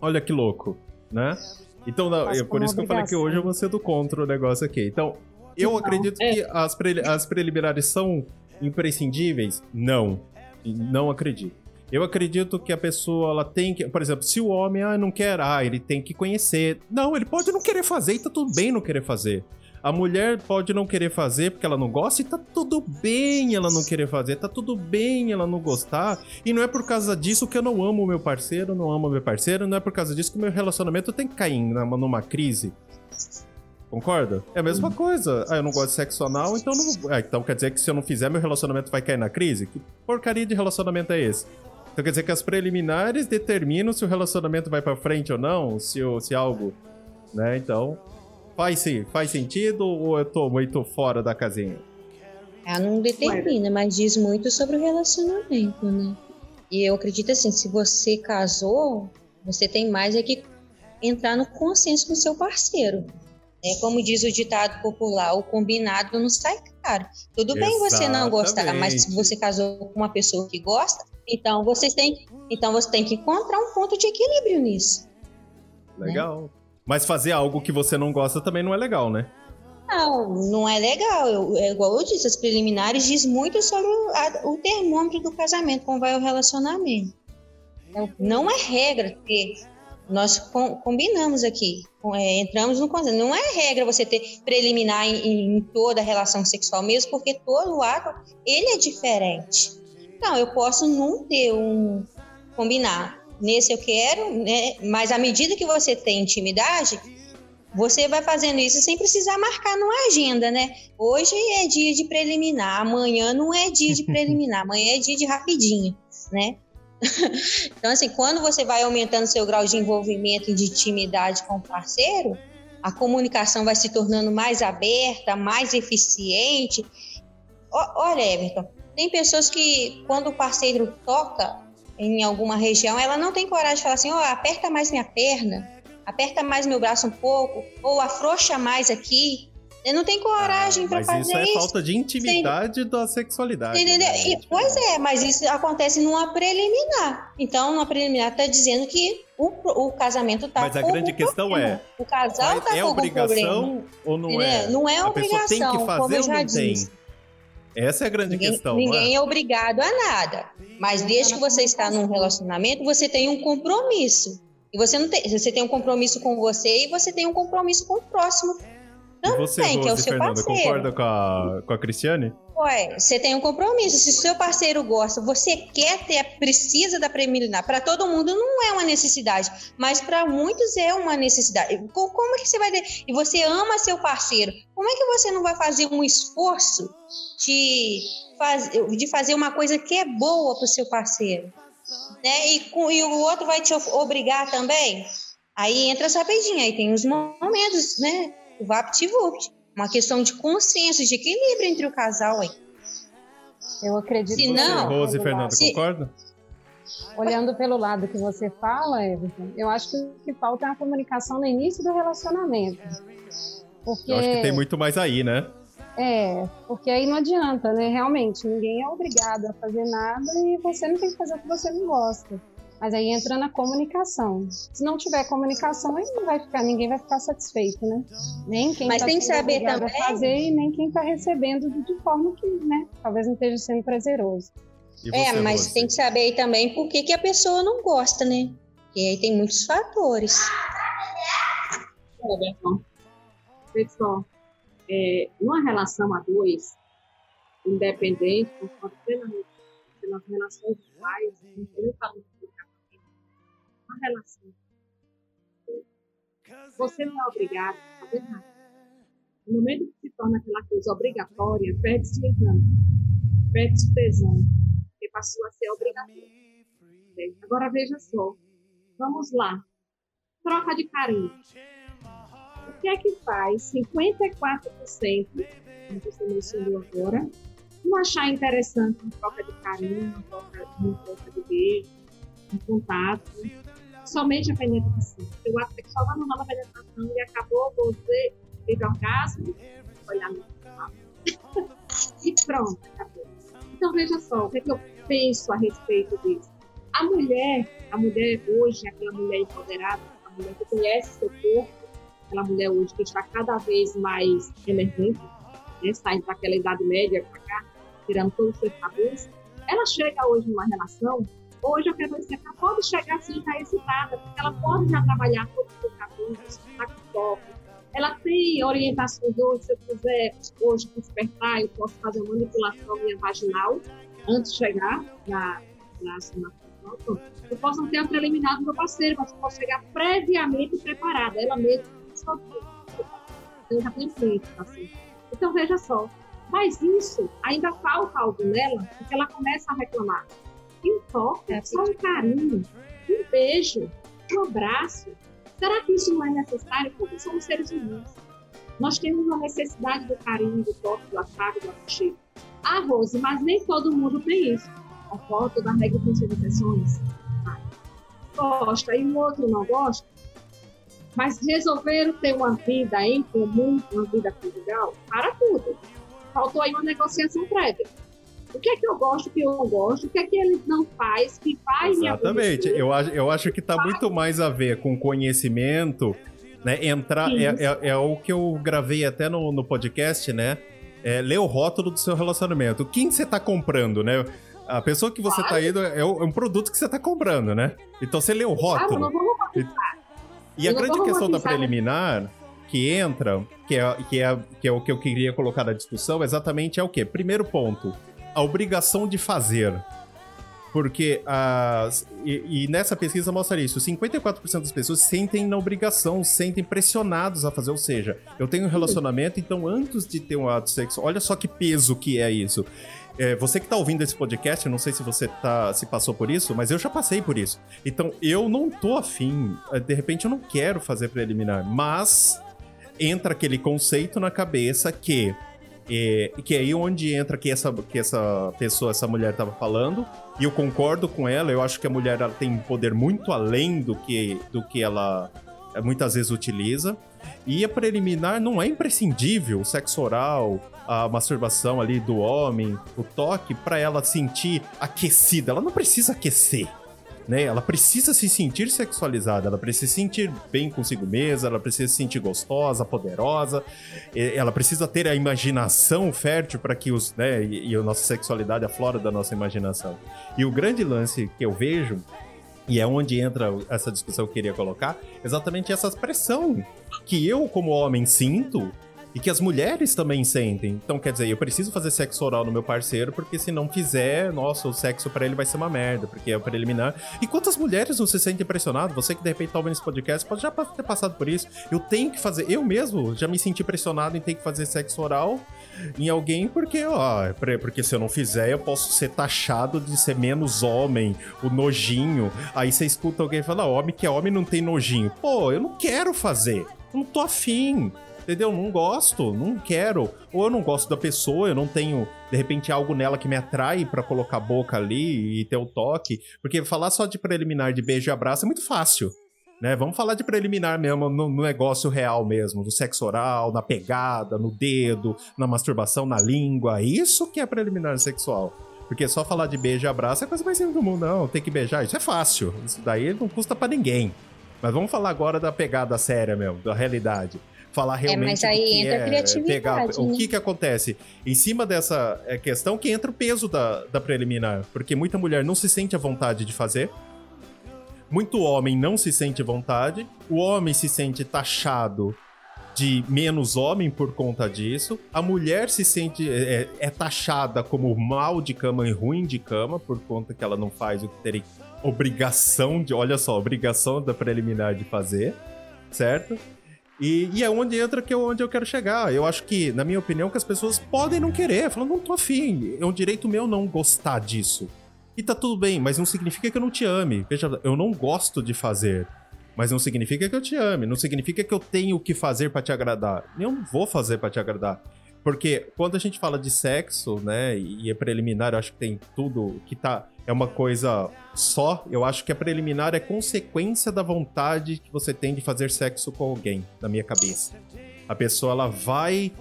Olha que louco, né? Então, não, é por isso que eu falei que hoje eu vou ser do contra o negócio aqui. Então, eu Não. acredito que as, preli- as preliminares são imprescindíveis? Não. Não acredito. Eu acredito que a pessoa ela tem que. Por exemplo, se o homem ah, não quer, ah, ele tem que conhecer. Não, ele pode não querer fazer e tá tudo bem não querer fazer. A mulher pode não querer fazer porque ela não gosta e tá tudo bem ela não querer fazer, tá tudo bem ela não gostar. E não é por causa disso que eu não amo o meu parceiro, não amo o meu parceiro, não é por causa disso que o meu relacionamento tem que cair numa crise. Concorda? É a mesma coisa. Ah, eu não gosto de sexo anal, então não vou- ah, então quer dizer que se eu não fizer, meu relacionamento vai cair na crise? Que porcaria de relacionamento é esse? Então quer dizer que as preliminares determinam se o relacionamento vai pra frente ou não, se, se algo. Né? Então. Faz sim, faz sentido ou eu tô muito fora da casinha? Ela não determina, mas diz muito sobre o relacionamento, né? E eu acredito assim, se você casou, você tem mais é que entrar no consenso com seu parceiro. É como diz o ditado popular, o combinado não sai caro. Tudo bem você não gostar, mas se Exatamente. você casou com uma pessoa que gosta, então vocês têm, então você tem que encontrar um ponto de equilíbrio nisso. Legal. Mas fazer algo que você não gosta também não é legal, né? Não, não é legal. Eu- é igual eu disse, as preliminares diz muito sobre o, a- o termômetro do casamento, como vai o relacionamento. Então, não é regra ter. Nós com- combinamos aqui, é, entramos no consenso. Não é regra você ter preliminar em, em toda relação sexual, mesmo porque todo ato ele é diferente. Não, eu posso não ter um combinar. Nesse eu quero, né? Mas à medida que você tem intimidade, você vai fazendo isso sem precisar marcar numa agenda, né? Hoje é dia de preliminar, amanhã não é dia de preliminar, amanhã é dia de rapidinho, né? então, assim, quando você vai aumentando seu grau de envolvimento e de intimidade com o parceiro, a comunicação vai se tornando mais aberta, mais eficiente. Olha, Everton, tem pessoas que, quando o parceiro toca em alguma região, ela não tem coragem de falar assim: ó, oh, aperta mais minha perna, aperta mais meu braço um pouco, ou afrouxa mais aqui. Ele não tem coragem ah, para fazer isso. Mas isso é falta de intimidade da sexualidade. Entendeu? Né? E, pois é, mas isso acontece numa preliminar. Então, numa preliminar está dizendo que o, o casamento está Mas a grande questão problema. é... O casal está é com obrigação ou não é? Não é a obrigação, tem que fazer como eu já disse. Tem? Essa é a grande ninguém, questão. Ninguém é? é obrigado a nada. Mas desde que você está num relacionamento, você tem um compromisso. E você não tem, você tem um compromisso com você e você tem um compromisso com o próximo também, você, Rose, que é o seu Fernanda, parceiro. concorda com a, com a Cristiane? Ué, você tem um compromisso. Se o seu parceiro gosta, você quer ter, precisa da preliminar. Para todo mundo não é uma necessidade, mas para muitos é uma necessidade. Como é que você vai ter? E você ama seu parceiro. Como é que você não vai fazer um esforço de, faz, de fazer uma coisa que é boa para o seu parceiro? Né? E, e o outro vai te obrigar também? Aí entra essa rapidinho, aí tem os momentos, né? O VaptVupt. Uma questão de consenso, de equilíbrio entre o casal aí. Eu acredito se não, Rose e Fernanda, se... concorda? Olhando pelo lado que você fala, Everton, eu acho que o que falta é a comunicação no início do relacionamento. Porque... Eu acho que tem muito mais aí, né? É, porque aí não adianta, né? Realmente, ninguém é obrigado a fazer nada e você não tem que fazer o que você não gosta. Mas aí entra na comunicação. Se não tiver comunicação, aí não vai ficar, ninguém vai ficar satisfeito, né? Nem quem Mas tá tem que saber também fazer e nem quem está recebendo de forma que, né, talvez não esteja sendo prazeroso. é, mas você? tem que saber também por que, que a pessoa não gosta, né? E aí tem muitos fatores. Pessoal, é, uma relação a dois, independente, plenamente pelas relações pais, eu falo uma relação. Você não é obrigado a fazer nada. No momento que se torna aquela coisa obrigatória, perde-se o encanto, perde-se o tesão, porque passou a ser obrigatório. Agora veja só, vamos lá. Troca de carinho. O que é que faz 54%, como você mencionou agora, não achar interessante uma troca de carinho, uma troca, uma troca de beijo, um contato, somente a penetração. O ato sexual vai normal a penetração e acabou, você teve orgasmo, olhar no e pronto, acabou. Então veja só, o que, é que eu penso a respeito disso? A mulher, a mulher hoje, aquela mulher empoderada, a mulher que conhece seu corpo, aquela mulher hoje que está cada vez mais emergente, né, saindo daquela idade média para cá, tirando todos os seus tabus, ela chega hoje numa relação Hoje eu quero dizer ela pode chegar assim já excitada, porque ela pode já trabalhar os caminhos, está com foco. Ela tem orientações hoje, se eu quiser hoje despertar, eu posso fazer uma manipulação minha vaginal antes de chegar na, na, eu posso não ter a preliminar do meu parceiro, mas eu posso chegar previamente preparada, ela mesma eu já tenho feito, assim. Então veja só, mas isso ainda falta algo nela, porque ela começa a reclamar toque, é só um carinho, um beijo, um abraço. Será que isso não é necessário? Porque somos seres humanos. Nós temos uma necessidade do carinho, do toque, do afago, do aconchego. Ah, Rose, mas nem todo mundo tem isso. A foto da regra tem suas exceções. Gosta e o outro não gosta. Mas resolveram ter uma vida em comum, uma vida conjugal, para tudo. Faltou aí uma negociação prévia. O que é que eu gosto, o que eu não gosto, o que é que ele não faz, que faz Exatamente. Eu acho, eu acho que está muito mais a ver com conhecimento, né? Entrar. É, é, é, o que eu gravei até no, no podcast, né? É, ler o rótulo do seu relacionamento. Quem você está comprando, né? A pessoa que você está indo é, é, um produto que você está comprando, né? Então você lê o rótulo. Ah, e, e a grande questão da preliminar que entra, que é, que, é, que é o que eu queria colocar na discussão, exatamente é o quê? Primeiro ponto a obrigação de fazer. Porque as. E, e, nessa pesquisa mostra isso: 54% das pessoas sentem na obrigação, sentem pressionados a fazer. Ou seja, eu tenho um relacionamento, então antes de ter um ato sexual, olha só que peso que é isso. É, você que tá ouvindo esse podcast, eu não sei se você tá, se passou por isso, mas eu já passei por isso. Então, eu não tô afim, é, de repente eu não quero fazer preliminar, mas entra aquele conceito na cabeça que é, que é aí onde entra que essa, que essa pessoa, essa mulher estava falando, e eu concordo com ela, eu acho que a mulher ela tem poder muito além do que, do que ela é, muitas vezes utiliza. E a preliminar não é imprescindível, o sexo oral, a masturbação ali do homem, o toque, para ela sentir aquecida. Ela não precisa aquecer né? Ela precisa se sentir sexualizada, ela precisa se sentir bem consigo mesma, ela precisa se sentir gostosa, poderosa, ela precisa ter a imaginação fértil para que os, né, e, a nossa sexualidade aflora da nossa imaginação. E o grande lance que eu vejo e é onde entra essa discussão que eu queria colocar, exatamente essa pressão que eu, como homem, sinto e que as mulheres também sentem. Então, quer dizer, eu preciso fazer sexo oral no meu parceiro, porque se não fizer, nossa, o sexo para ele vai ser uma merda, porque é preliminar. E quantas mulheres não se sentem pressionadas? Você que de repente tá ouvindo esse podcast pode já ter passado por isso. Eu tenho que fazer, eu mesmo já me senti pressionado em ter que fazer sexo oral em alguém, porque, ó, porque se eu não fizer, eu posso ser taxado de ser menos homem, o nojinho. Aí você escuta alguém falar, homem que é homem não tem nojinho. Pô, eu não quero fazer. Eu não tô afim. Entendeu? Não gosto, não quero. Ou eu não gosto da pessoa, eu não tenho, de repente, algo nela que me atrai para colocar a boca ali e ter o toque. Porque falar só de preliminar de beijo e abraço é muito fácil. Né? Vamos falar de preliminar mesmo, no, no, negócio real mesmo, do sexo oral, na pegada, no dedo, na masturbação, na língua. Isso que é preliminar sexual. Porque só falar de beijo e abraço é coisa mais simples do mundo. Não, tem que beijar, isso é fácil. Isso daí não custa para ninguém. Mas vamos falar agora da pegada séria mesmo, da realidade falar realmente. É, mas aí entra é, a criatividade. Pegar, né? O que que acontece? Em cima dessa é, questão que entra o peso da, da preliminar. Porque muita mulher não se sente à vontade de fazer. Muito homem não se sente à vontade. O homem se sente taxado de menos homem por conta disso. A mulher se sente é, é, taxada como mal de cama e ruim de cama por conta que ela não faz o que teria obrigação de, olha só, obrigação da preliminar de fazer, certo? E, e, é onde entra que eu, onde eu quero chegar. Eu acho que, na minha opinião, que as pessoas podem não querer. Falam, não tô afim. É um direito meu não gostar disso. E tá tudo bem, mas não significa que eu não te ame. Veja, eu não gosto de fazer. Mas não significa que eu te ame. Não significa que eu tenho que fazer para te agradar. Eu não vou fazer para te agradar. Porque quando a gente fala de sexo, né, e é preliminar, eu acho que tem tudo que tá é uma coisa só. Eu acho que a preliminar é consequência da vontade que você tem de fazer sexo com alguém, na minha cabeça. A pessoa ela vai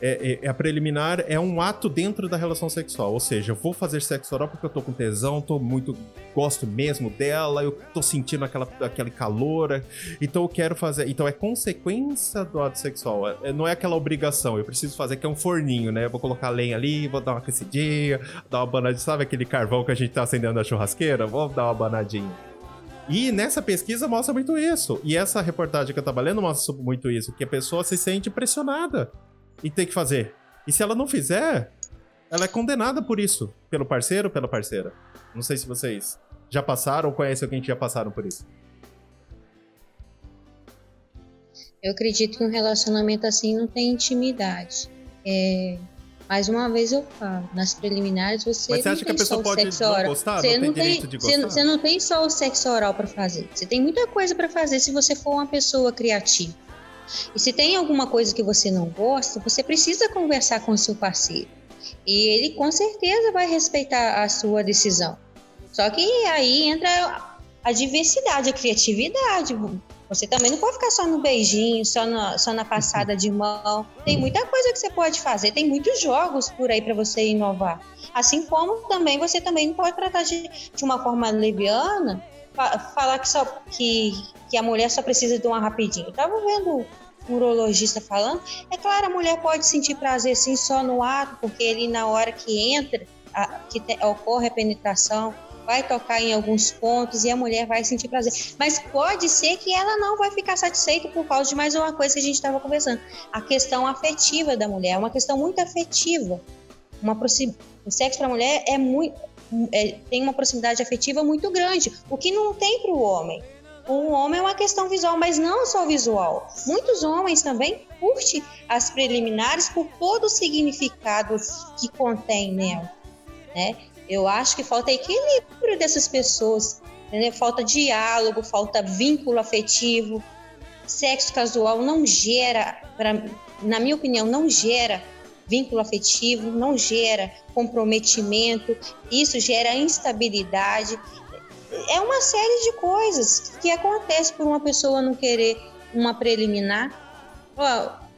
é, é, a preliminar é um ato dentro da relação sexual. Ou seja, eu vou fazer sexo oral porque eu tô com tesão, tô muito. gosto mesmo dela, eu tô sentindo aquela, aquele calor. Então eu quero fazer. Então é consequência do ato sexual. É, é, não é aquela obrigação. Eu preciso fazer que é um forninho, né? Eu vou colocar lenha ali, vou dar uma aquecidinha, dar uma banadinha. Sabe aquele carvão que a gente tá acendendo na churrasqueira? Vou dar uma banadinha. E nessa pesquisa mostra muito isso. E essa reportagem que eu tava lendo mostra muito isso, que a pessoa se sente pressionada e tem que fazer. E se ela não fizer, ela é condenada por isso. Pelo parceiro ou pela parceira. Não sei se vocês já passaram ou conhecem alguém que já passaram por isso. Eu acredito que um relacionamento assim não tem intimidade. É, mais uma vez eu falo, nas preliminares você Mas você acha que a pessoa pode não gostar? Você não, não tem direito de gostar? Você, você não tem só o sexo oral para fazer. Você tem muita coisa para fazer se você for uma pessoa criativa. E se tem alguma coisa que você não gosta, você precisa conversar com o seu parceiro. E ele com certeza vai respeitar a sua decisão. Só que aí entra a diversidade, a criatividade. Você também não pode ficar só no beijinho, só na, só na passada de mão. Tem muita coisa que você pode fazer, tem muitos jogos por aí para você inovar. Assim como também você também não pode tratar de, de uma forma leviana, falar que, só, que, que a mulher só precisa de uma rapidinho. Eu tava vendo urologista falando, é claro, a mulher pode sentir prazer sim só no ato, porque ele na hora que entra, a, que te, ocorre a penetração, vai tocar em alguns pontos e a mulher vai sentir prazer. Mas pode ser que ela não vai ficar satisfeita por causa de mais uma coisa que a gente estava conversando. A questão afetiva da mulher, é uma questão muito afetiva. Uma o sexo para a mulher é muito é, tem uma proximidade afetiva muito grande, o que não tem para o homem. O homem é uma questão visual, mas não só visual. Muitos homens também curtem as preliminares por todo o significado que contém nela, né? Eu acho que falta equilíbrio dessas pessoas, entendeu? falta diálogo, falta vínculo afetivo. Sexo casual não gera, pra, na minha opinião, não gera vínculo afetivo, não gera comprometimento, isso gera instabilidade. É uma série de coisas que acontece por uma pessoa não querer uma preliminar.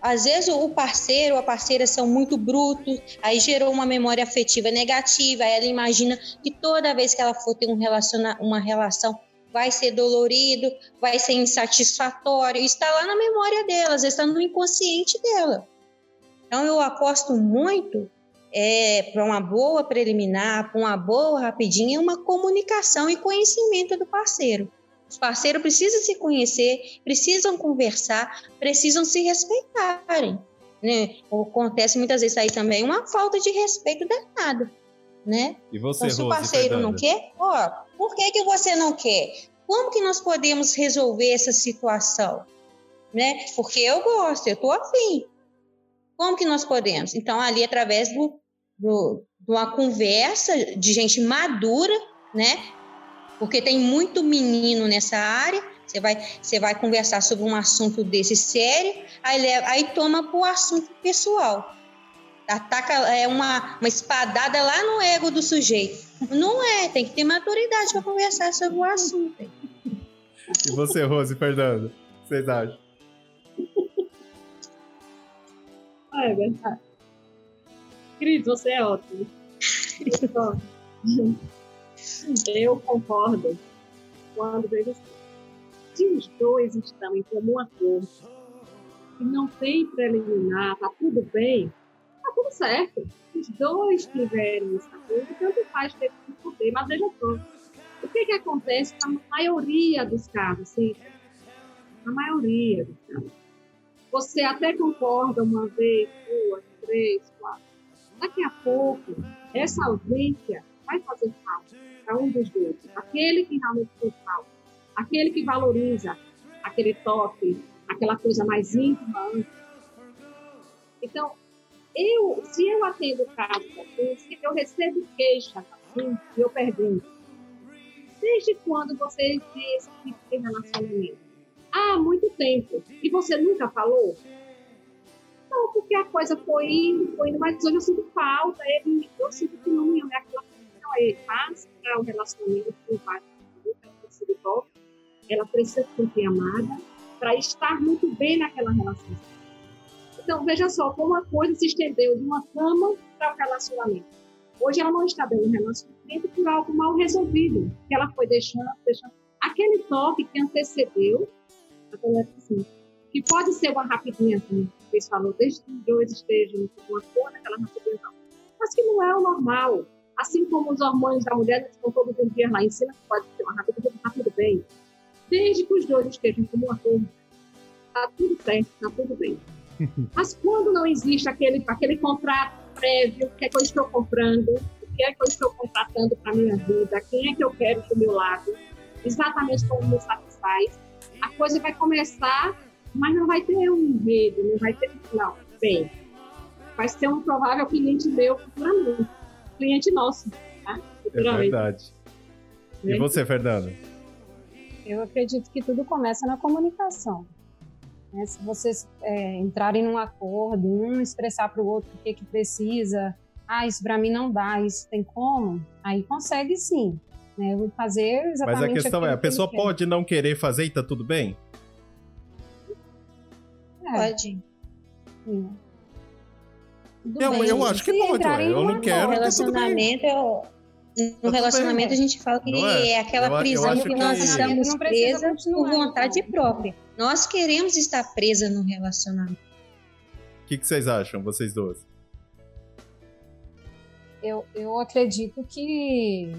Às vezes o parceiro ou a parceira são muito brutos, aí gerou uma memória afetiva negativa, aí ela imagina que toda vez que ela for ter um relaciona uma relação vai ser dolorido, vai ser insatisfatório, está lá na memória delas, está no inconsciente dela. Então eu aposto muito é, para uma boa preliminar, para uma boa rapidinha, uma comunicação e conhecimento do parceiro. Os parceiros precisam se conhecer, precisam conversar, precisam se respeitarem. Né? Acontece muitas vezes aí também uma falta de respeito danado. Né? E você, então, se Rose, o parceiro não quer, ó, por que, que você não quer? Como que nós podemos resolver essa situação? Né? Porque eu gosto, eu estou afim. Como que nós podemos? Então, ali, através do, do, de uma conversa de gente madura, né? porque tem muito menino nessa área. Você vai, você vai conversar sobre um assunto desse sério, aí, aí toma para o assunto pessoal. Ataca é uma, uma espadada lá no ego do sujeito. Não é, tem que ter maturidade para conversar sobre o assunto. E você, Rose, Fernando? Vocês acham? Ah, é verdade. Cris, você é ótimo. Eu concordo quando vejo assim. Se os dois estão em comum acordo e não tem preliminar, tá tudo bem, tá tudo certo. Os dois tiverem esse acordo, tanto faz ter que poder, mas veja só. O que, que acontece na maioria dos casos, sim? Na maioria dos casos. Você até concorda uma vez, duas, três, quatro. Daqui a pouco, essa ausência vai fazer falta para um dos dois. Aquele que realmente fez falta. Aquele que valoriza aquele toque, aquela coisa mais íntima. Então, eu, se eu atendo o caso assim, se eu recebo queixa assim, eu pergunto, desde quando você tem esse tipo de relacionamento? Há muito tempo. E você nunca falou? Não, porque a coisa foi indo, foi indo, mas hoje eu sinto falta. Ele, eu sinto que não é aquela ele faz para o relacionamento com o pai, ela precisa se sentir amada para estar muito bem naquela relação. Então, veja só como a coisa se estendeu de uma cama para o relacionamento. Hoje ela não está bem no relacionamento por algo mal resolvido, que ela foi deixando, deixando. Aquele toque que antecedeu, assim, que pode ser uma rapidinha, como vocês falou, desde que os dois estejam com uma cor naquela rapidez, mas que não é o normal. Assim como os hormônios da mulher estão todos os dias lá em cima, que pode ser uma rapidez, está tudo bem. Desde que os dois estejam como uma cor, está tudo certo, está tudo bem. Mas quando não existe aquele, aquele contrato prévio, o que é que eu estou comprando, o que é que eu estou contratando para minha vida, quem é que eu quero do meu lado, exatamente como me satisfaz, a coisa vai começar, mas não vai ter um enredo, não vai ter. Não, bem, vai ser um provável cliente meu futuramente, cliente nosso. Tá? É verdade. E você, Fernando? Eu acredito que tudo começa na comunicação. Né? Se vocês é, entrarem num acordo, um expressar para o outro o que, que precisa, ah, isso para mim não dá, isso tem como, aí consegue sim. Né? Fazer exatamente Mas a questão é, a pessoa que pode não querer fazer e tá tudo bem? É. Pode. Sim. Eu, eu acho que pode, eu não quero. No relacionamento, eu, no tá relacionamento bem, a gente fala que é? é? aquela eu, prisão eu que, que nós estamos presas por vontade então. própria. Nós queremos estar presa no relacionamento. O que, que vocês acham, vocês duas? Eu, eu acredito que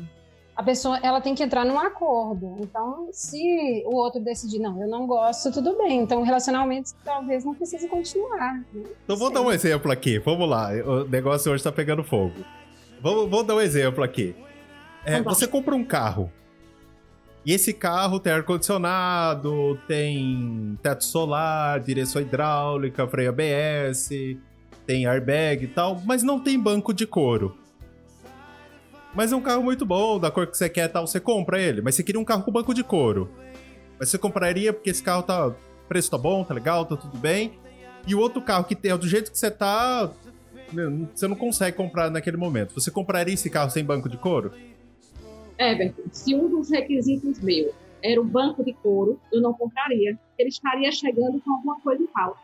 a pessoa ela tem que entrar num acordo. Então, se o outro decidir, não, eu não gosto, tudo bem. Então, o relacionamento talvez não precise continuar. Né? Então, vou dar um exemplo aqui. Vamos lá. O negócio hoje está pegando fogo. Vamos, vamos dar um exemplo aqui. É, você compra um carro. E esse carro tem ar-condicionado, tem teto solar, direção hidráulica, freio ABS, tem airbag e tal, mas não tem banco de couro. Mas é um carro muito bom, da cor que você quer tal, você compra ele. Mas você queria um carro com banco de couro. Mas você compraria porque esse carro tá. Preço tá bom, tá legal, tá tudo bem. E o outro carro que tem, é do jeito que você tá. Você não consegue comprar naquele momento. Você compraria esse carro sem banco de couro? Everton, se um dos requisitos meu era o banco de couro, eu não compraria. Ele estaria chegando com alguma coisa em falta.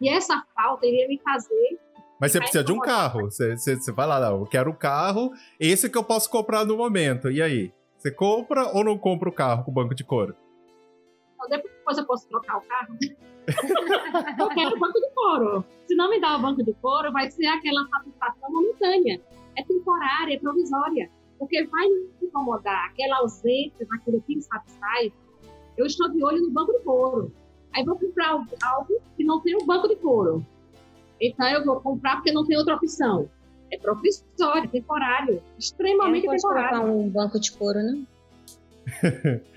E essa falta iria me fazer mas você precisa de um carro. Você, você, você vai lá, não, eu quero um carro, esse que eu posso comprar no momento. E aí? Você compra ou não compra o carro com banco de couro? Depois eu posso trocar o carro. eu quero o banco de couro. Se não me dá o banco de couro, vai ser aquela satisfação momentânea. É temporária, é provisória. Porque vai me incomodar aquela ausência daquilo que me satisfaz. Eu estou de olho no banco de couro. Aí vou comprar algo que não tem o banco de couro. Então eu vou comprar porque não tem outra opção. É provisório, temporário, extremamente não temporário. colocar um banco de couro, não?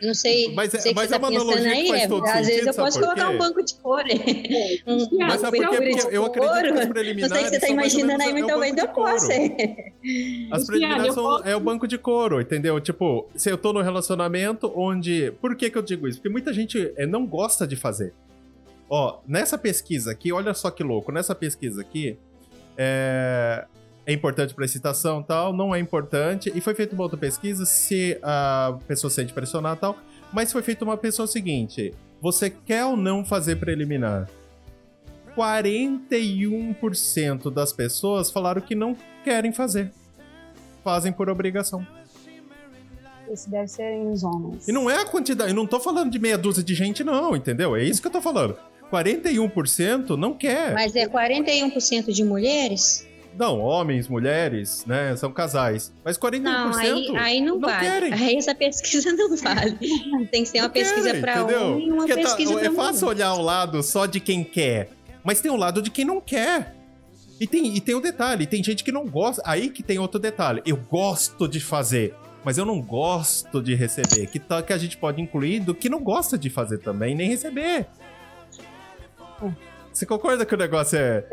Não sei, mas, sei mas que é uma analogia aí, que faz é, todo Às sentido, vezes eu posso colocar um banco de couro. um, mas sabe por quê? Porque eu acredito que as preliminares Não sei se você está imaginando aí, mas talvez eu possa. As preliminares são, é o banco de couro, entendeu? Tipo, se eu tô no relacionamento onde... Por que que eu digo isso? Porque muita gente é, não gosta de fazer. Ó, nessa pesquisa aqui, olha só que louco, nessa pesquisa aqui, é, é importante para excitação tal, não é importante, e foi feita uma outra pesquisa se a pessoa se sente pressionada tal, mas foi feita uma pessoa seguinte, você quer ou não fazer preliminar? 41% das pessoas falaram que não querem fazer. Fazem por obrigação. Isso deve ser em os homens. E não é a quantidade, eu não tô falando de meia dúzia de gente, não, entendeu? É isso que eu tô falando. 41% não quer. Mas é 41% de mulheres? Não, homens, mulheres, né? São casais. Mas 41% não, aí, aí não, não vale. Querem. Aí essa pesquisa não vale. Tem que ser uma não pesquisa para homem e uma Porque tá, pesquisa tá, para É fácil mulher. olhar o lado só de quem quer, mas tem o um lado de quem não quer. E tem, e tem o um detalhe, tem gente que não gosta. Aí que tem outro detalhe. Eu gosto de fazer, mas eu não gosto de receber. Que, tá, que a gente pode incluir do que não gosta de fazer também, nem receber. Você concorda que o negócio é.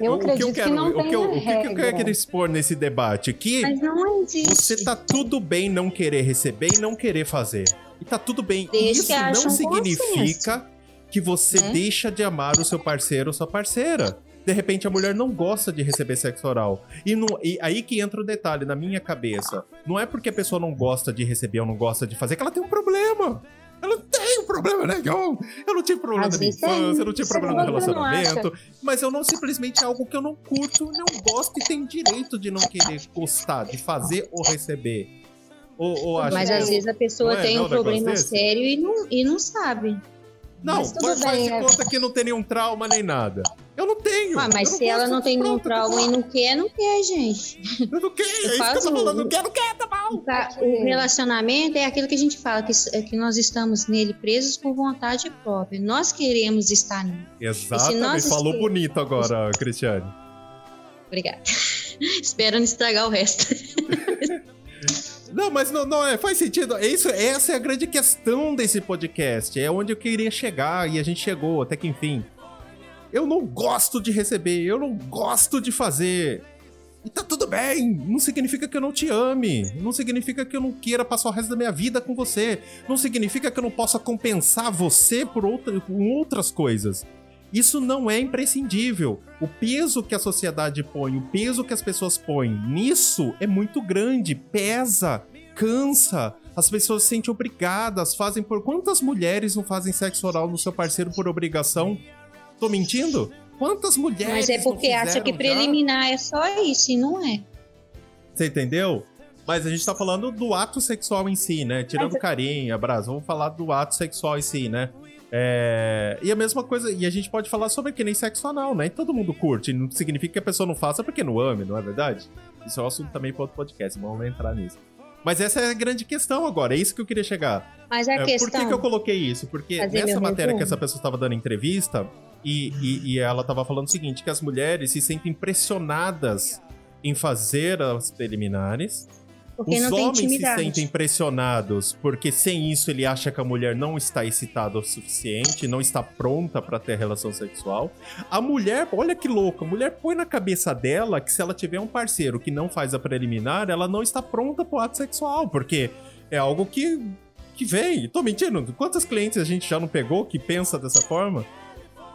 Eu acredito que, eu quero, que não o que eu, o que, eu quero expor nesse debate não existe. Você tá tudo bem não querer receber e não querer fazer. E tá tudo bem. Desde Isso não significa que você é? deixa de amar o seu parceiro ou sua parceira. De repente a mulher não gosta de receber sexo oral. E, no, e, aí que entra o detalhe na minha cabeça. Não é porque a pessoa não gosta de receber ou não gosta de fazer que ela tem um problema. Eu não tenho problema nenhum. Eu não tive problema na minha infância, eu não tive problema no relacionamento. Mas eu não simplesmente é algo que eu não curto, não gosto e tenho direito de não querer gostar, de fazer ou receber. Ou, ou mas às vezes a pessoa é, tem um problema sério e não, e não sabe. Não, faz, faz de é. conta que não tem nenhum trauma nem nada. Eu não tenho. Ah, mas se ela não tem nenhum trauma e não quer, não quer, gente. Eu não quero, é isso que eu tô falando. Não quer, não quer, tá bom. O relacionamento é aquilo que a gente fala, que, é que nós estamos nele presos por vontade própria. Nós queremos estar nele. Exatamente. Falou bonito agora, Cristiane. Obrigada. Espero não estragar o resto. Não, mas não, não é, faz sentido. É isso, essa é a grande questão desse podcast. É onde eu queria chegar e a gente chegou, até que enfim. Eu não gosto de receber, eu não gosto de fazer. E tá tudo bem, não significa que eu não te ame, não significa que eu não queira passar o resto da minha vida com você, não significa que eu não possa compensar você por, outra, por outras coisas. Isso não é imprescindível. O peso que a sociedade põe, o peso que as pessoas põem nisso é muito grande, pesa, cansa. As pessoas se sentem obrigadas, fazem por quantas mulheres não fazem sexo oral no seu parceiro por obrigação? Tô mentindo? Quantas mulheres Mas é porque acha que preliminar já? é só isso não é. Você entendeu? Mas a gente tá falando do ato sexual em si, né? Tirando Mas... carinho, abraço. Vamos falar do ato sexual em si, né? É... E a mesma coisa, e a gente pode falar sobre que nem sexo anal, né? E todo mundo curte, não significa que a pessoa não faça porque não ame, não é verdade? Isso é um assunto também para outro podcast, vamos entrar nisso. Mas essa é a grande questão agora, é isso que eu queria chegar. Mas a é, questão... Por que, que eu coloquei isso? Porque nessa matéria resumo. que essa pessoa estava dando entrevista, e, e, e ela estava falando o seguinte, que as mulheres se sentem pressionadas em fazer as preliminares. Porque Os não tem homens se intimidade. sentem pressionados porque sem isso ele acha que a mulher não está excitada o suficiente, não está pronta para ter relação sexual. A mulher, olha que louco, a mulher põe na cabeça dela que se ela tiver um parceiro que não faz a preliminar, ela não está pronta para o ato sexual, porque é algo que que vem. Tô mentindo? Quantos clientes a gente já não pegou que pensa dessa forma?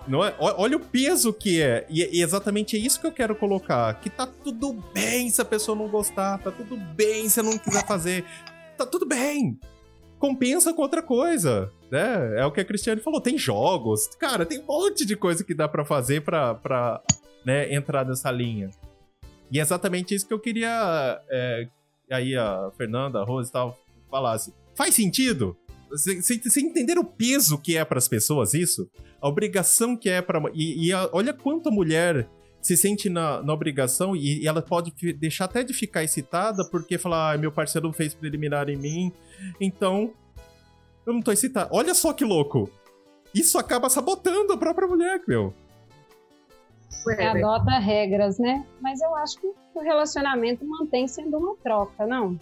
Não é? Olha o peso que é. E é exatamente isso que eu quero colocar. Que tá tudo bem se a pessoa não gostar. Tá tudo bem se não quiser fazer. Tá tudo bem. Compensa com outra coisa. Né? É o que a Cristiane falou. Tem jogos. Cara, tem um monte de coisa que dá pra fazer pra, pra né, entrar nessa linha. E é exatamente isso que eu queria. é, aí a Fernanda, a Rose e tal, falasse. Faz sentido? Você entender o peso que é pras pessoas isso? A obrigação que é pra. E, e a- olha quanto a mulher se sente na, na obrigação e, e ela pode deixar até de ficar excitada porque falar, ah, meu parceiro não fez preliminar em mim, então eu não tô excitada. Olha só que louco! Isso acaba sabotando a própria mulher, meu. Você Ué, adota regras, né? Mas eu acho que o relacionamento mantém sendo uma troca, não?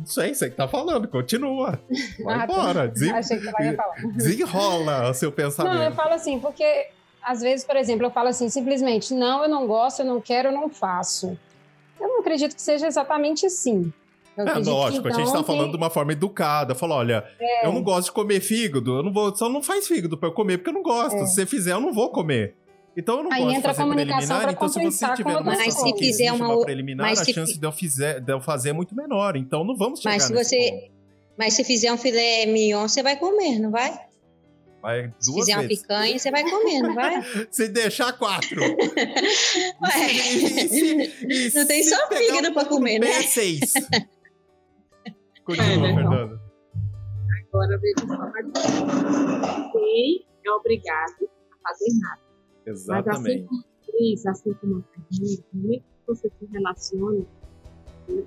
Não sei, você que tá falando, continua. Vai Ah, tá. embora, desen- Achei que ela ia falar. desenrola o seu Não, eu pensamento. falo assim, porque às vezes, por exemplo, eu falo assim, simplesmente, não, eu não gosto, eu não quero, eu não faço. Eu não acredito que seja exatamente assim. Eu É, lógico, que, a gente então, tá falando que- de uma forma educada. Fala, olha, É. eu não gosto de comer fígado, eu não vou, só não faz fígado pra eu comer porque eu não gosto. É. Se você fizer, eu não vou comer. Então eu não Aí gosto de entra a fazer comunicação preliminar, pra então se você compensar tiver situação Mas se fizer uma uma preliminar, mas a se chance de eu, fizer, de eu fazer é muito menor. Então não vamos chegar Mas se você- ponto. Mas se fizer um filé mignon, você vai comer, não vai? Vai Se duas fizer uma vezes. picanha, você vai comer, não vai? Se deixar quatro. Ué, E se- e Não tem se só fígado um pra comer, né? É seis. Continua, É, né? Fernanda. Agora veja só, mas ninguém é obrigado a fazer nada. Exatamente. Isso, assim como a pergunta, no momento que você se relaciona,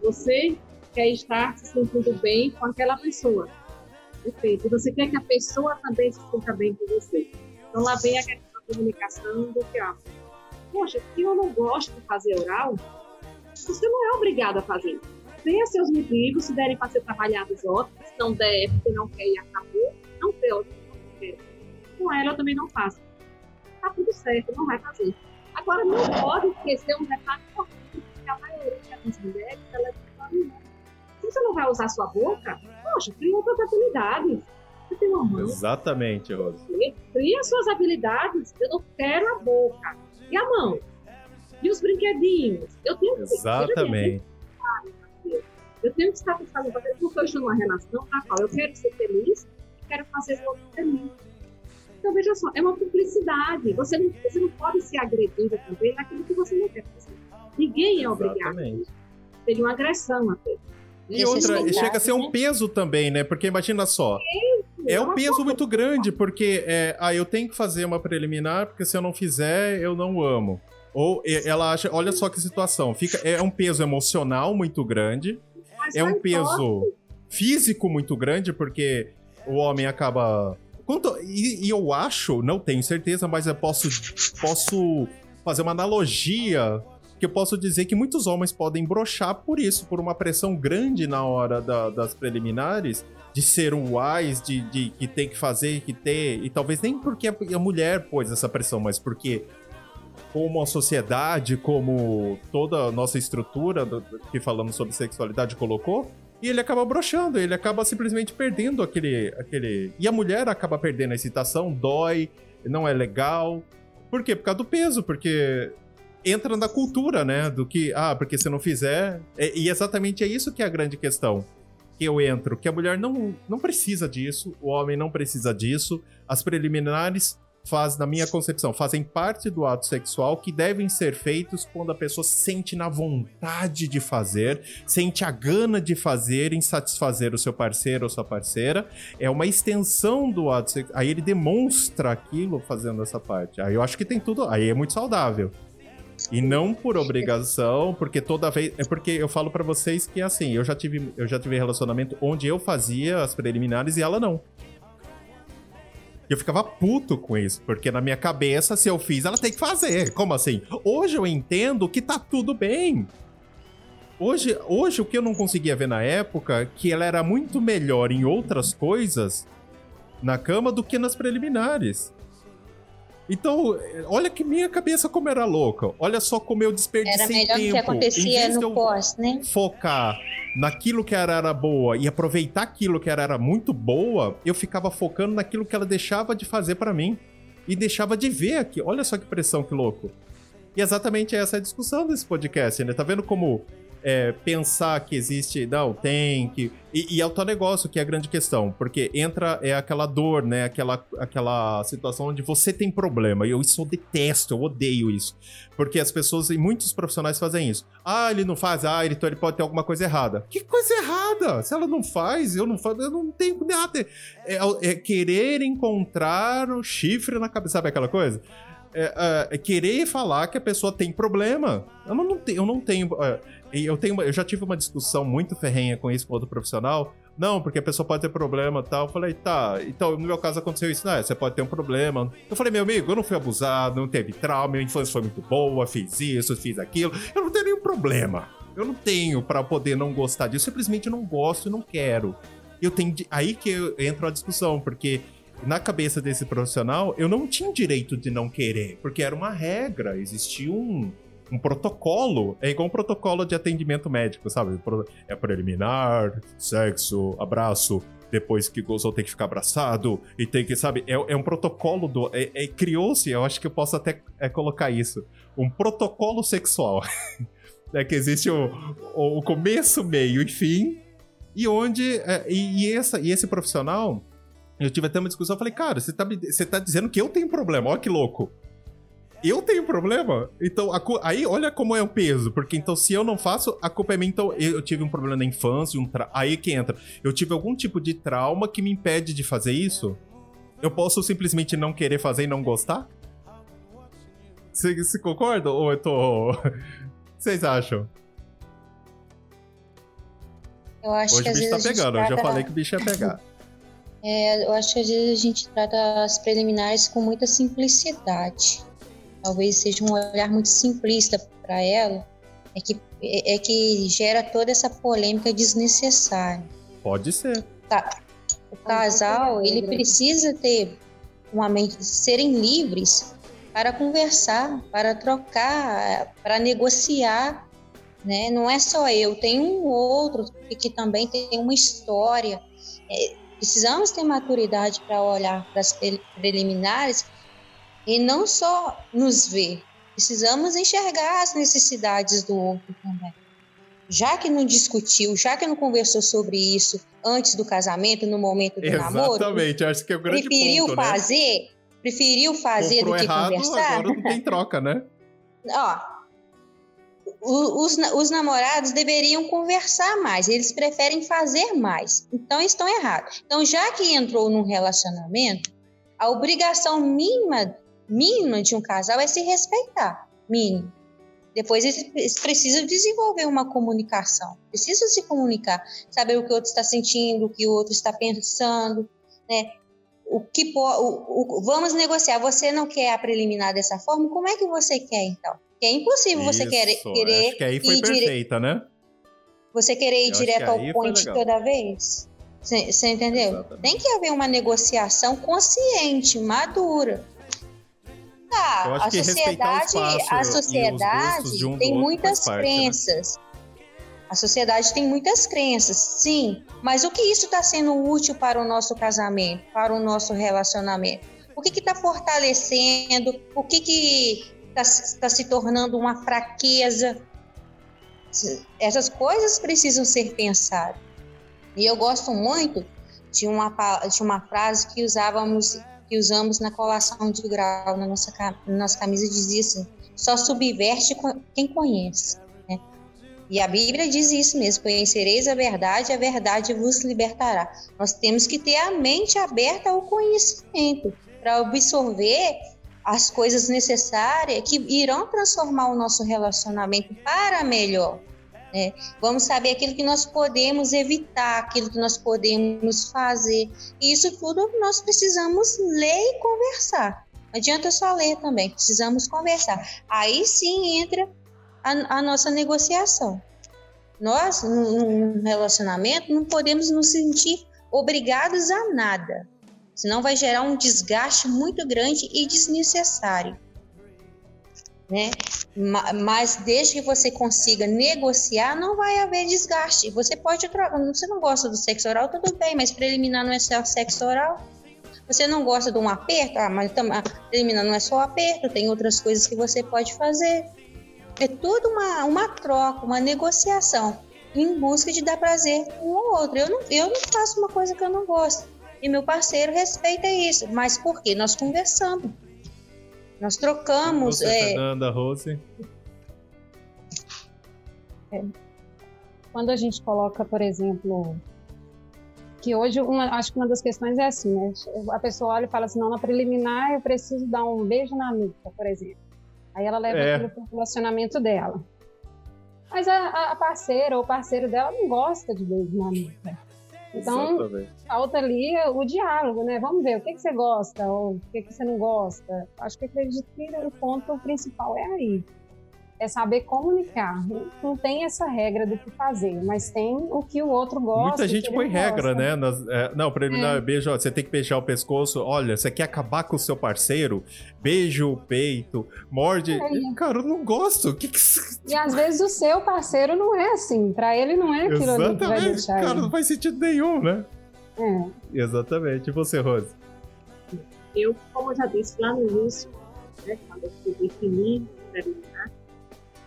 você quer estar se sentindo bem com aquela pessoa. Perfeito. E você quer que a pessoa também se sinta bem com você. Então lá vem a questão da comunicação do que, ó, poxa, se eu não gosto de fazer oral, você não é obrigado a fazer. Tenha seus motivos, se derem para ser trabalhados, ótimo. Se não der, é porque não quer e acabou, não tem não quer. Com ela eu também não faço. Tá tudo certo, não vai fazer. Agora, não pode esquecer um detalhe importante, que a maioria das mulheres, ela é vitoriosa. Se você não vai usar sua boca, poxa, cria outras habilidades. Você tem uma mão, Exatamente, Rose. você cria suas habilidades. Eu não quero a boca. E a mão? E os brinquedinhos? Eu tenho que Exatamente. eu tenho que estar pensando, porque eu estou numa relação na qual eu quero ser feliz e quero fazer o outro feliz. Então, veja só, é uma cumplicidade. Você não, você não pode se agredir também naquilo que você não quer fazer. Ninguém é obrigado. Seria uma agressão até. E outra, chega a ser um né? peso também, né? Porque imagina só, é um peso muito grande, porque é, ah, eu tenho que fazer uma preliminar, porque se eu não fizer, eu não amo. Ou ela acha, olha só que situação, fica, é um peso emocional muito grande, Mas é um peso físico muito grande, porque o homem acaba. Quanto, e, e eu acho, não tenho certeza, mas eu posso, posso fazer uma analogia que eu posso dizer que muitos homens podem brochar por isso, por uma pressão grande na hora da- das preliminares, de ser um wise, de, de que tem que fazer, que ter, e talvez nem porque a, mulher pôs essa pressão, mas porque como a sociedade, como toda a nossa estrutura que falamos sobre sexualidade colocou, e ele acaba broxando, ele acaba simplesmente perdendo aquele, aquele. E a mulher acaba perdendo a excitação, dói, não é legal. Por quê? Por causa do peso, porque entra na cultura, né? Do que, ah, porque se não fizer. É- e exatamente é isso que é a grande questão. Que eu entro, que a mulher não, não precisa disso, o homem não precisa disso, as preliminares faz, na minha concepção, fazem parte do ato sexual que devem ser feitos quando a pessoa sente na vontade de fazer, sente a gana de fazer em satisfazer o seu parceiro ou sua parceira. É uma extensão do ato sexual. Aí ele demonstra aquilo fazendo essa parte. Aí eu acho que tem tudo. Aí é muito saudável. E não por obrigação, porque toda vez. É porque eu falo pra vocês que assim, eu já tive, eu já tive relacionamento onde eu fazia as preliminares e ela não. Eu ficava puto com isso, porque na minha cabeça, se eu fiz, ela tem que fazer. Como assim? Hoje eu entendo que tá tudo bem. Hoje, hoje o que eu não conseguia ver na época, que ela era muito melhor em outras coisas na cama do que nas preliminares. Então, olha que minha cabeça como era louca. Olha só como eu desperdicei Era melhor tempo. que acontecia no pós, né? Focar naquilo que era, era boa e aproveitar aquilo que era, era muito boa, eu ficava focando naquilo que ela deixava de fazer para mim. E deixava de ver aqui. Olha só que pressão, que louco. E exatamente essa é a discussão desse podcast, né? Tá vendo como é, pensar que existe. Não, tem que. E, e, é o teu negócio que é a grande questão. Porque entra é aquela dor, né? Aquela, aquela situação onde você tem problema. E eu isso eu detesto, eu odeio isso. Porque as pessoas e muitos profissionais fazem isso. Ah, ele não faz, ah, então ele pode ter alguma coisa errada. Que coisa errada? Se ela não faz, eu não faço, eu não tenho nada. É, é querer encontrar o chifre na cabeça. Sabe aquela coisa? É, é, querer falar que a pessoa tem problema. Eu não, não, tenho, eu não tenho. É, eu, tenho eu já tive uma discussão muito ferrenha com isso com outro profissional. Não, porque a pessoa pode ter problema e tal. Eu falei, tá, então no meu caso aconteceu isso. Não, você pode ter um problema. Eu falei, meu amigo, eu não fui abusado, não teve trauma, minha infância foi muito boa, fiz isso, fiz aquilo. Eu não tenho nenhum problema. Eu não tenho para poder não gostar disso. Eu simplesmente não gosto e não quero. Eu tenho. Aí que eu entro a discussão, porque na cabeça desse profissional, eu não tinha direito de não querer, porque era uma regra, existia um, um protocolo. É igual um protocolo de atendimento médico, sabe? É preliminar, sexo, abraço, depois que gozou tem que ficar abraçado e tem que, sabe? É, é um protocolo do. É, é Criou-se, eu acho que eu posso até é, colocar isso. Um protocolo sexual. é que existe o, o começo, meio e fim. E onde. É, e, e, essa, e esse profissional eu tive até uma discussão, eu falei, cara, você tá, você tá dizendo que eu tenho problema, olha que louco. Eu tenho problema? Então, aí olha como é o peso, porque então se eu não faço, a culpa é minha, então eu, tive um problema na infância, um tra... aí que entra. Eu tive algum tipo de trauma que me impede de fazer isso? Eu posso simplesmente não querer fazer e não gostar? Você concorda? Ou eu tô. Vocês acham? Eu acho Hoje que o bicho tá pegando, eu já falei que o bicho ia pegar. É, eu acho que às vezes a gente trata as preliminares com muita simplicidade. Talvez seja um olhar muito simplista para ela, é que, é, que gera toda essa polêmica desnecessária. Pode ser. Tá. O casal, ele precisa ter uma mente, serem livres para conversar, para trocar, para negociar, né? Não é só eu, tem um outro que, que também tem uma história. É, Precisamos ter maturidade para olhar para as preliminares e não só nos ver, precisamos enxergar as necessidades do outro também. Já que não discutiu, já que não conversou sobre isso antes do casamento, no momento do Exatamente, namoro, Exatamente, acho que é o grande preferiu ponto, fazer, né? preferiu fazer Comprou do que errado, conversar. Agora não tem troca, né? Ó, os, os, namorados deveriam conversar mais, eles preferem fazer mais. Então estão errados. Então, já que entrou num relacionamento, a obrigação mínima, mínima de um casal é se respeitar. Mínimo. Depois eles precisam desenvolver uma comunicação, precisam se comunicar, saber o que o outro está sentindo, o que o outro está pensando, né? O que o, o, vamos negociar. Você não quer a preliminar dessa forma? Como é que você quer então? Que é impossível Isso, você querer, querer acho que aí foi ir perfeita, dire... né? Você querer ir Eu direto ao point toda vez? Você entendeu? Exatamente. Tem que haver uma negociação consciente, madura. Tá, a sociedade, a sociedade um tem muitas parte, crenças. Né? A sociedade tem muitas crenças, sim. Mas o que isso está sendo útil para o nosso casamento, para o nosso relacionamento? O que está fortalecendo? O que, que está tá se tornando uma fraqueza. Essas coisas precisam ser pensadas. E eu gosto muito de uma, de uma frase que usávamos que usamos na colação de grau na nossa, na nossa camisa dizia assim: só subverte quem conhece. Né? E a Bíblia diz isso mesmo: conhecereis a verdade, a verdade vos libertará. Nós temos que ter a mente aberta ao conhecimento para absorver as coisas necessárias que irão transformar o nosso relacionamento para melhor. Né? Vamos saber aquilo que nós podemos evitar, aquilo que nós podemos fazer. E isso tudo nós precisamos ler e conversar. Não adianta só ler também, precisamos conversar. Aí sim entra a, a nossa negociação. Nós, num relacionamento, não podemos nos sentir obrigados a nada, senão vai gerar um desgaste muito grande e desnecessário né? Mas desde que você consiga negociar, não vai haver desgaste. Você pode trocar. Você não gosta do sexo oral, tudo bem, mas preliminar não é só sexo oral. Você não gosta de um aperto, ah, mas preliminar não é só aperto, tem outras coisas que você pode fazer. É tudo uma, uma troca, uma negociação em busca de dar prazer um ao outro. Eu não, eu não faço uma coisa que eu não gosto. E meu parceiro respeita isso. Mas por quê? Nós conversamos. Nós trocamos. Você, é... Fernanda, Rose. É. Quando a gente coloca, por exemplo, que hoje uma, acho que uma das questões é assim, né? A pessoa olha e fala assim, não, na preliminar eu preciso dar um beijo na nuca, por exemplo. Aí ela leva é. aquilo para o relacionamento dela. Mas a, a parceira ou parceiro dela não gosta de beijo na nuca. Então, Exatamente. falta ali o diálogo, né? Vamos ver o que, que você gosta ou o que, que você não gosta. Acho que acredito que o ponto principal é aí é saber comunicar. Não tem essa regra do que fazer, mas tem o que o outro gosta. Muita gente põe regra, né? Nas, é, não, pra ele é. beijo, ó, você tem que beijar o pescoço. Olha, você quer acabar com o seu parceiro? Beija o peito, morde. É. Cara, eu não gosto. Que que... E às vezes o seu parceiro não é assim. Pra ele não é aquilo Exatamente. ali que vai deixar. Cara, ele. não faz sentido nenhum, né? É. Exatamente. E você, Rose? Eu, como eu já disse lá no início, né, quando eu defini preliminar,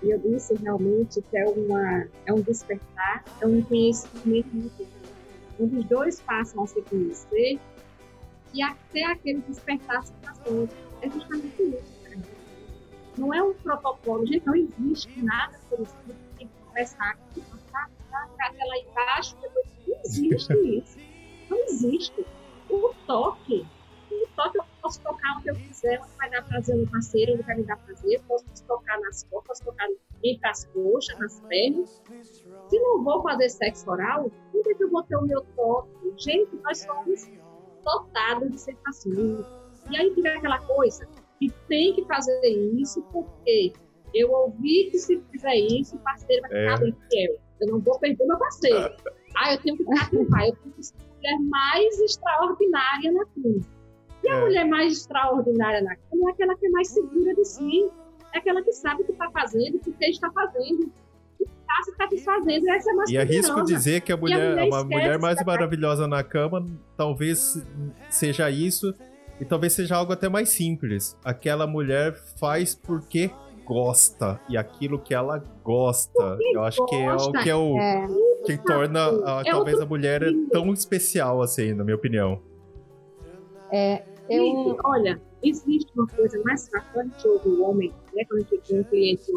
e eu disse realmente que é, uma, é um despertar, é um conhecimento muito onde os dois passam a se conhecer e até aquele despertar se passou. É justamente isso. Né? Não é um protocolo, gente, não existe nada por isso. Tem que conversar aqui, tá, tá, tá, lá embaixo, depois não existe isso. Não existe. O toque, o toque eu posso tocar o que eu quiser, onde vai dar prazer no parceiro, ele vai me dar prazer, posso tocar nas costas, posso tocar entre as coxas, nas pernas. Se não vou fazer sexo oral, por é que eu vou ter o meu toque? Gente, nós somos dotados de sensações. E aí fica aquela coisa que tem que fazer isso porque eu ouvi que se fizer isso, o parceiro vai ficar é. infiel. Eu não vou perder meu parceiro. Ah, eu tenho que pai, eu tenho que ser a mulher mais extraordinária na cama. E a é. mulher mais extraordinária na cama é aquela que é mais segura de si, é aquela que sabe o que está fazendo, o que está fazendo, está se satisfazendo. Essa é mais E arrisco dizer que a mulher, a mulher, uma mulher mais maravilhosa na cama talvez seja isso, e talvez seja algo até mais simples. Aquela mulher faz porque gosta e aquilo que ela gosta. Eu acho que é o que é o é. que torna a, é talvez a mulher tão especial assim, na minha opinião. É, eu... olha, existe uma coisa mais francante do homem, né, quando a gente tem um cliente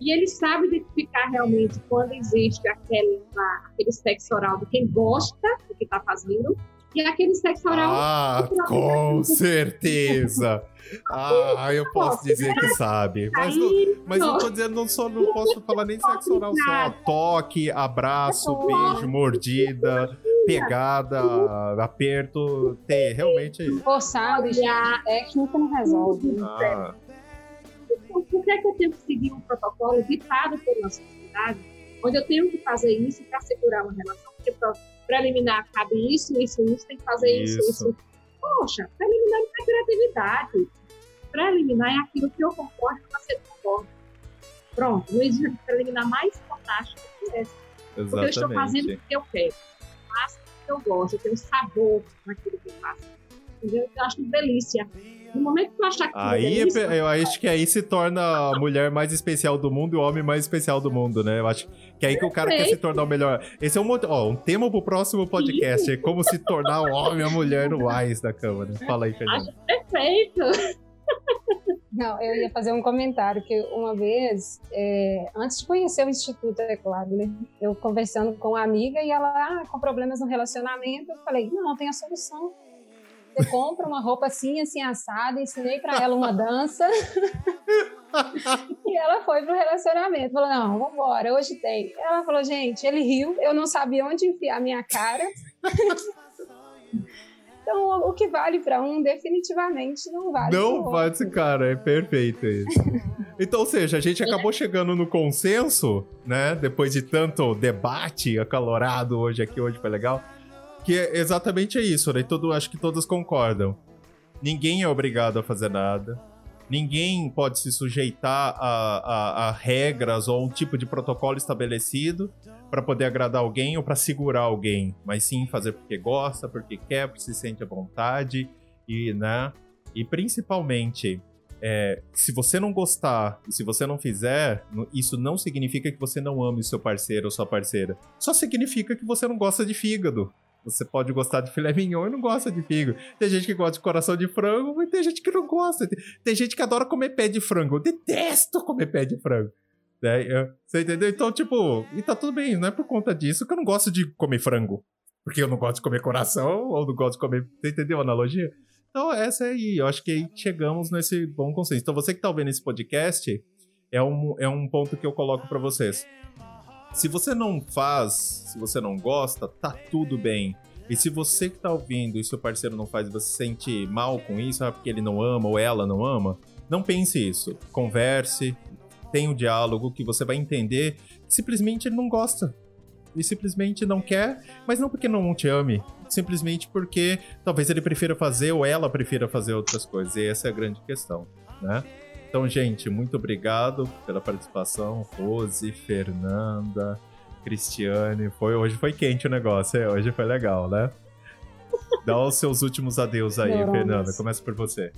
e ele sabe identificar realmente quando existe aquele, aquele sexo oral de quem gosta do que está fazendo e aquele sexo oral. Ah, com certeza! Ah, eu posso dizer que sabe. Mas, não, mas não tô dizendo, não, só, não posso falar nem sexo oral só. Toque, abraço, beijo, mordida pegada, aperto, tem realmente. Forçado, a técnica não resolve. Ah. Por que, é que eu tenho que seguir um protocolo ditado pela sociedade, onde eu tenho que fazer isso para segurar uma relação? Porque para eliminar cabe isso, isso, isso, tem que fazer isso, isso. isso. Poxa, eliminar não é criatividade. eliminar é aquilo que eu concordo e você concorda. Pronto, não existe eliminar mais fantástico que essa. Exatamente. Porque eu estou fazendo o que eu quero eu gosto, eu tenho sabor naquilo que eu faço. Entendeu? Eu acho delícia. No momento que eu achar que aí, delícia, eu acho que aí se torna a mulher mais especial do mundo e o homem mais especial do mundo, né? Eu acho que é aí que o cara quer se tornar o melhor. Esse é um, ó, um tema pro próximo podcast, é como se tornar o homem e a mulher no AIS da câmara. Fala aí, Fernanda. Acho perfeito. Não, eu ia fazer um comentário que uma vez, é, antes de conhecer o Instituto, é claro, né? Eu conversando com uma amiga e ela, ah, com problemas no relacionamento, eu falei, não, tem a solução. Você compra uma roupa assim, assim, assada, ensinei para ela uma dança. e ela foi pro relacionamento. Falou, não, vambora, hoje tem. Ela falou, gente, ele riu, eu não sabia onde enfiar minha cara. Então, o que vale para um, definitivamente não vale Não vale cara, é perfeito isso. então, ou seja, a gente acabou chegando no consenso, né? Depois de tanto debate acalorado hoje aqui, hoje foi legal. Que é exatamente isso, né? Todo, acho que todos concordam. Ninguém é obrigado a fazer nada. Ninguém pode se sujeitar a, a, a regras ou um tipo de protocolo estabelecido para poder agradar alguém ou para segurar alguém, mas sim fazer porque gosta, porque quer, porque se sente à vontade e, né? E principalmente, é, se você não gostar e se você não fizer, isso não significa que você não ame o seu parceiro ou sua parceira. Só significa que você não gosta de fígado. Você pode gostar de filé mignon e não gosta de fígado. Tem gente que gosta de coração de frango, mas tem gente que não gosta. Tem gente que adora comer pé de frango. Eu detesto comer pé de frango. Né? Você entendeu? Então, tipo, e tá tudo bem, não é por conta disso que eu não gosto de comer frango. Porque eu não gosto de comer coração, ou não gosto de comer. Você entendeu a analogia? Então, essa aí, eu acho que aí chegamos nesse bom consenso. Então, você que tá ouvindo esse podcast, é um, é um ponto que eu coloco para vocês. Se você não faz, se você não gosta, tá tudo bem. E se você que tá ouvindo e seu parceiro não faz, você se sente mal com isso, ah, porque ele não ama ou ela não ama, não pense isso. Converse, tem um diálogo que você vai entender que simplesmente ele não gosta. E simplesmente não quer, mas não porque não te ame, simplesmente porque talvez ele prefira fazer ou ela prefira fazer outras coisas. E essa é a grande questão, né? Então, gente, muito obrigado pela participação. Rose, Fernanda, Cristiane. Foi, hoje foi quente o negócio, é? hoje foi legal, né? Dá os seus últimos adeus aí, Fernanda. Começa por você.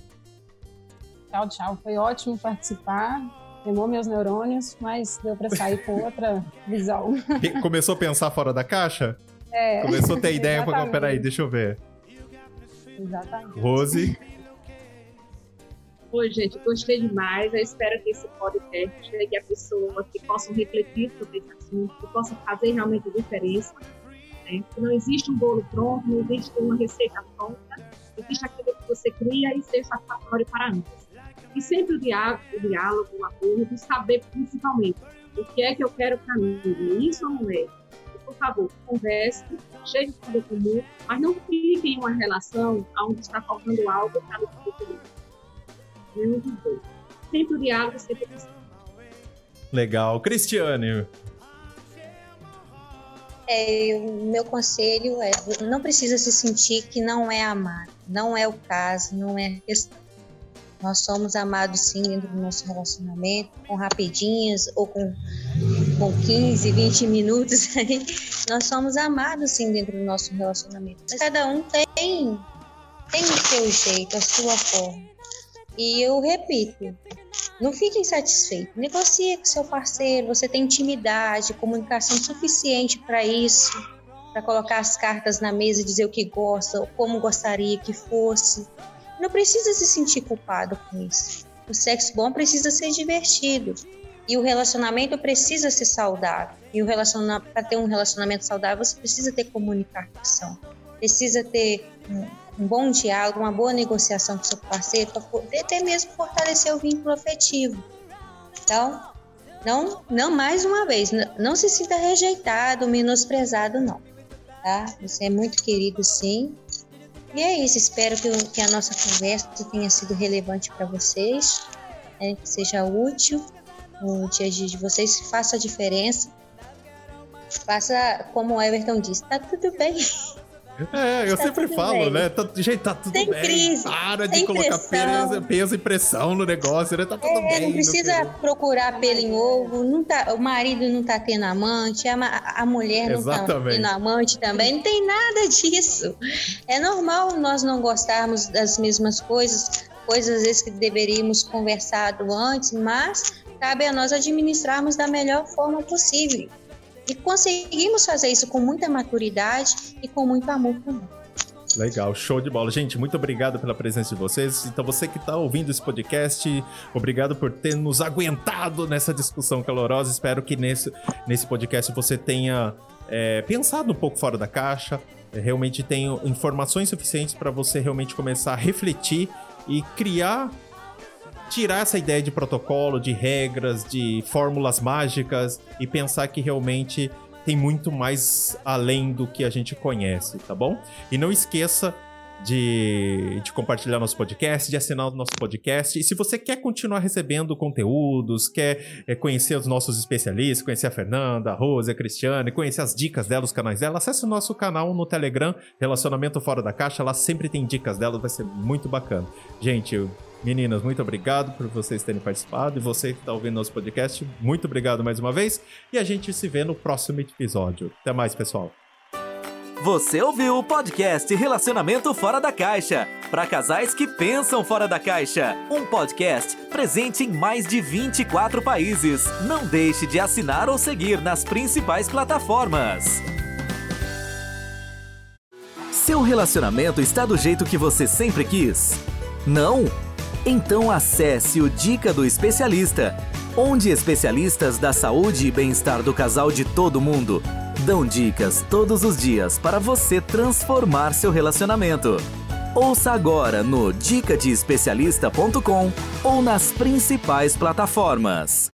Tchau, tchau. Foi ótimo participar queimou meus neurônios, mas deu para sair com outra visão. Começou a pensar fora da caixa? É. Começou a ter ideia peraí, deixa eu ver. Exatamente. Rose. Oi, gente, gostei demais. Eu espero que esse podcast chegue a pessoas que possam refletir sobre esse assunto, que possam fazer realmente a diferença. Né? Não existe um bolo pronto, não existe uma receita pronta. Existe aquilo que você cria e ser satisfatório para ambos. E sempre o diálogo, o, diálogo, o acordo, saber principalmente o que é que eu quero para mim, isso ou não é? Por favor, converse, chegue de tudo comum, mas não fique em uma relação onde está faltando algo para o futuro. Nenhum dos dois. Sempre o diálogo, sempre o Legal. Cristiane, é, o meu conselho é não precisa se sentir que não é amado, não é o caso, não é questão. Nós somos amados sim dentro do nosso relacionamento, com rapidinhas ou com, com 15, 20 minutos aí. Nós somos amados sim dentro do nosso relacionamento. Mas cada um tem, tem o seu jeito, a sua forma. E eu repito, não fique insatisfeito. Negocie com seu parceiro. Você tem intimidade, comunicação suficiente para isso, para colocar as cartas na mesa e dizer o que gosta, como gostaria que fosse. Não precisa se sentir culpado com isso. O sexo bom precisa ser divertido. E o relacionamento precisa ser saudável. E o para ter um relacionamento saudável, você precisa ter comunicação. Precisa ter um, bom diálogo, uma boa negociação com seu parceiro, para poder até mesmo fortalecer o vínculo afetivo. Então, não, não mais uma vez, não, não se sinta rejeitado, menosprezado, não. Tá? Você é muito querido, sim. E é isso, espero que, que a nossa conversa tenha sido relevante para vocês, né, que seja útil no dia a dia de vocês, faça a diferença. Faça como o Everton disse, tá tudo bem. É, eu tá sempre falo, bem. né? Tá, gente, tá tudo Tem bem. Crise, Para de colocar peso, peso, e pressão no negócio, né? Tá tudo é, bem. Não precisa procurar pelo em ovo, não tá, o marido não tá tendo amante, a, a mulher não Exatamente. tá tendo amante também. Não tem nada disso. É normal nós não gostarmos das mesmas coisas, coisas às vezes que deveríamos conversado antes, mas cabe a nós administrarmos da melhor forma possível. E conseguimos fazer isso com muita maturidade e com muito amor também. Legal, show de bola. Gente, muito obrigado pela presença de vocês. Então, você que está ouvindo esse podcast, obrigado por ter nos aguentado nessa discussão calorosa. Espero que nesse, nesse podcast você tenha é, pensado um pouco fora da caixa, realmente tenha informações suficientes para você realmente começar a refletir e criar tirar essa ideia de protocolo, de regras, de fórmulas mágicas e pensar que realmente tem muito mais além do que a gente conhece, tá bom? E não esqueça de, de, compartilhar nosso podcast, de assinar o nosso podcast. E se você quer continuar recebendo conteúdos, quer é, conhecer os nossos especialistas, conhecer a Fernanda, a Rose, a Cristiane, conhecer as dicas dela, os canais dela, acesse o nosso canal no Telegram, Relacionamento Fora da Caixa. Lá sempre tem dicas dela, vai ser muito bacana. Gente, Meninas, muito obrigado por vocês terem participado. E você que está ouvindo nosso podcast, muito obrigado mais uma vez. E a gente se vê no próximo episódio. Até mais, pessoal. Você ouviu o podcast Relacionamento Fora da Caixa para casais que pensam fora da caixa. Um podcast presente em mais de 24 países. Não deixe de assinar ou seguir nas principais plataformas. Seu relacionamento está do jeito que você sempre quis? Não? Então acesse o Dica do Especialista, onde especialistas da saúde e bem-estar do casal de todo mundo dão dicas todos os dias para você transformar seu relacionamento. Ouça agora no dicadeespecialista.com ou nas principais plataformas.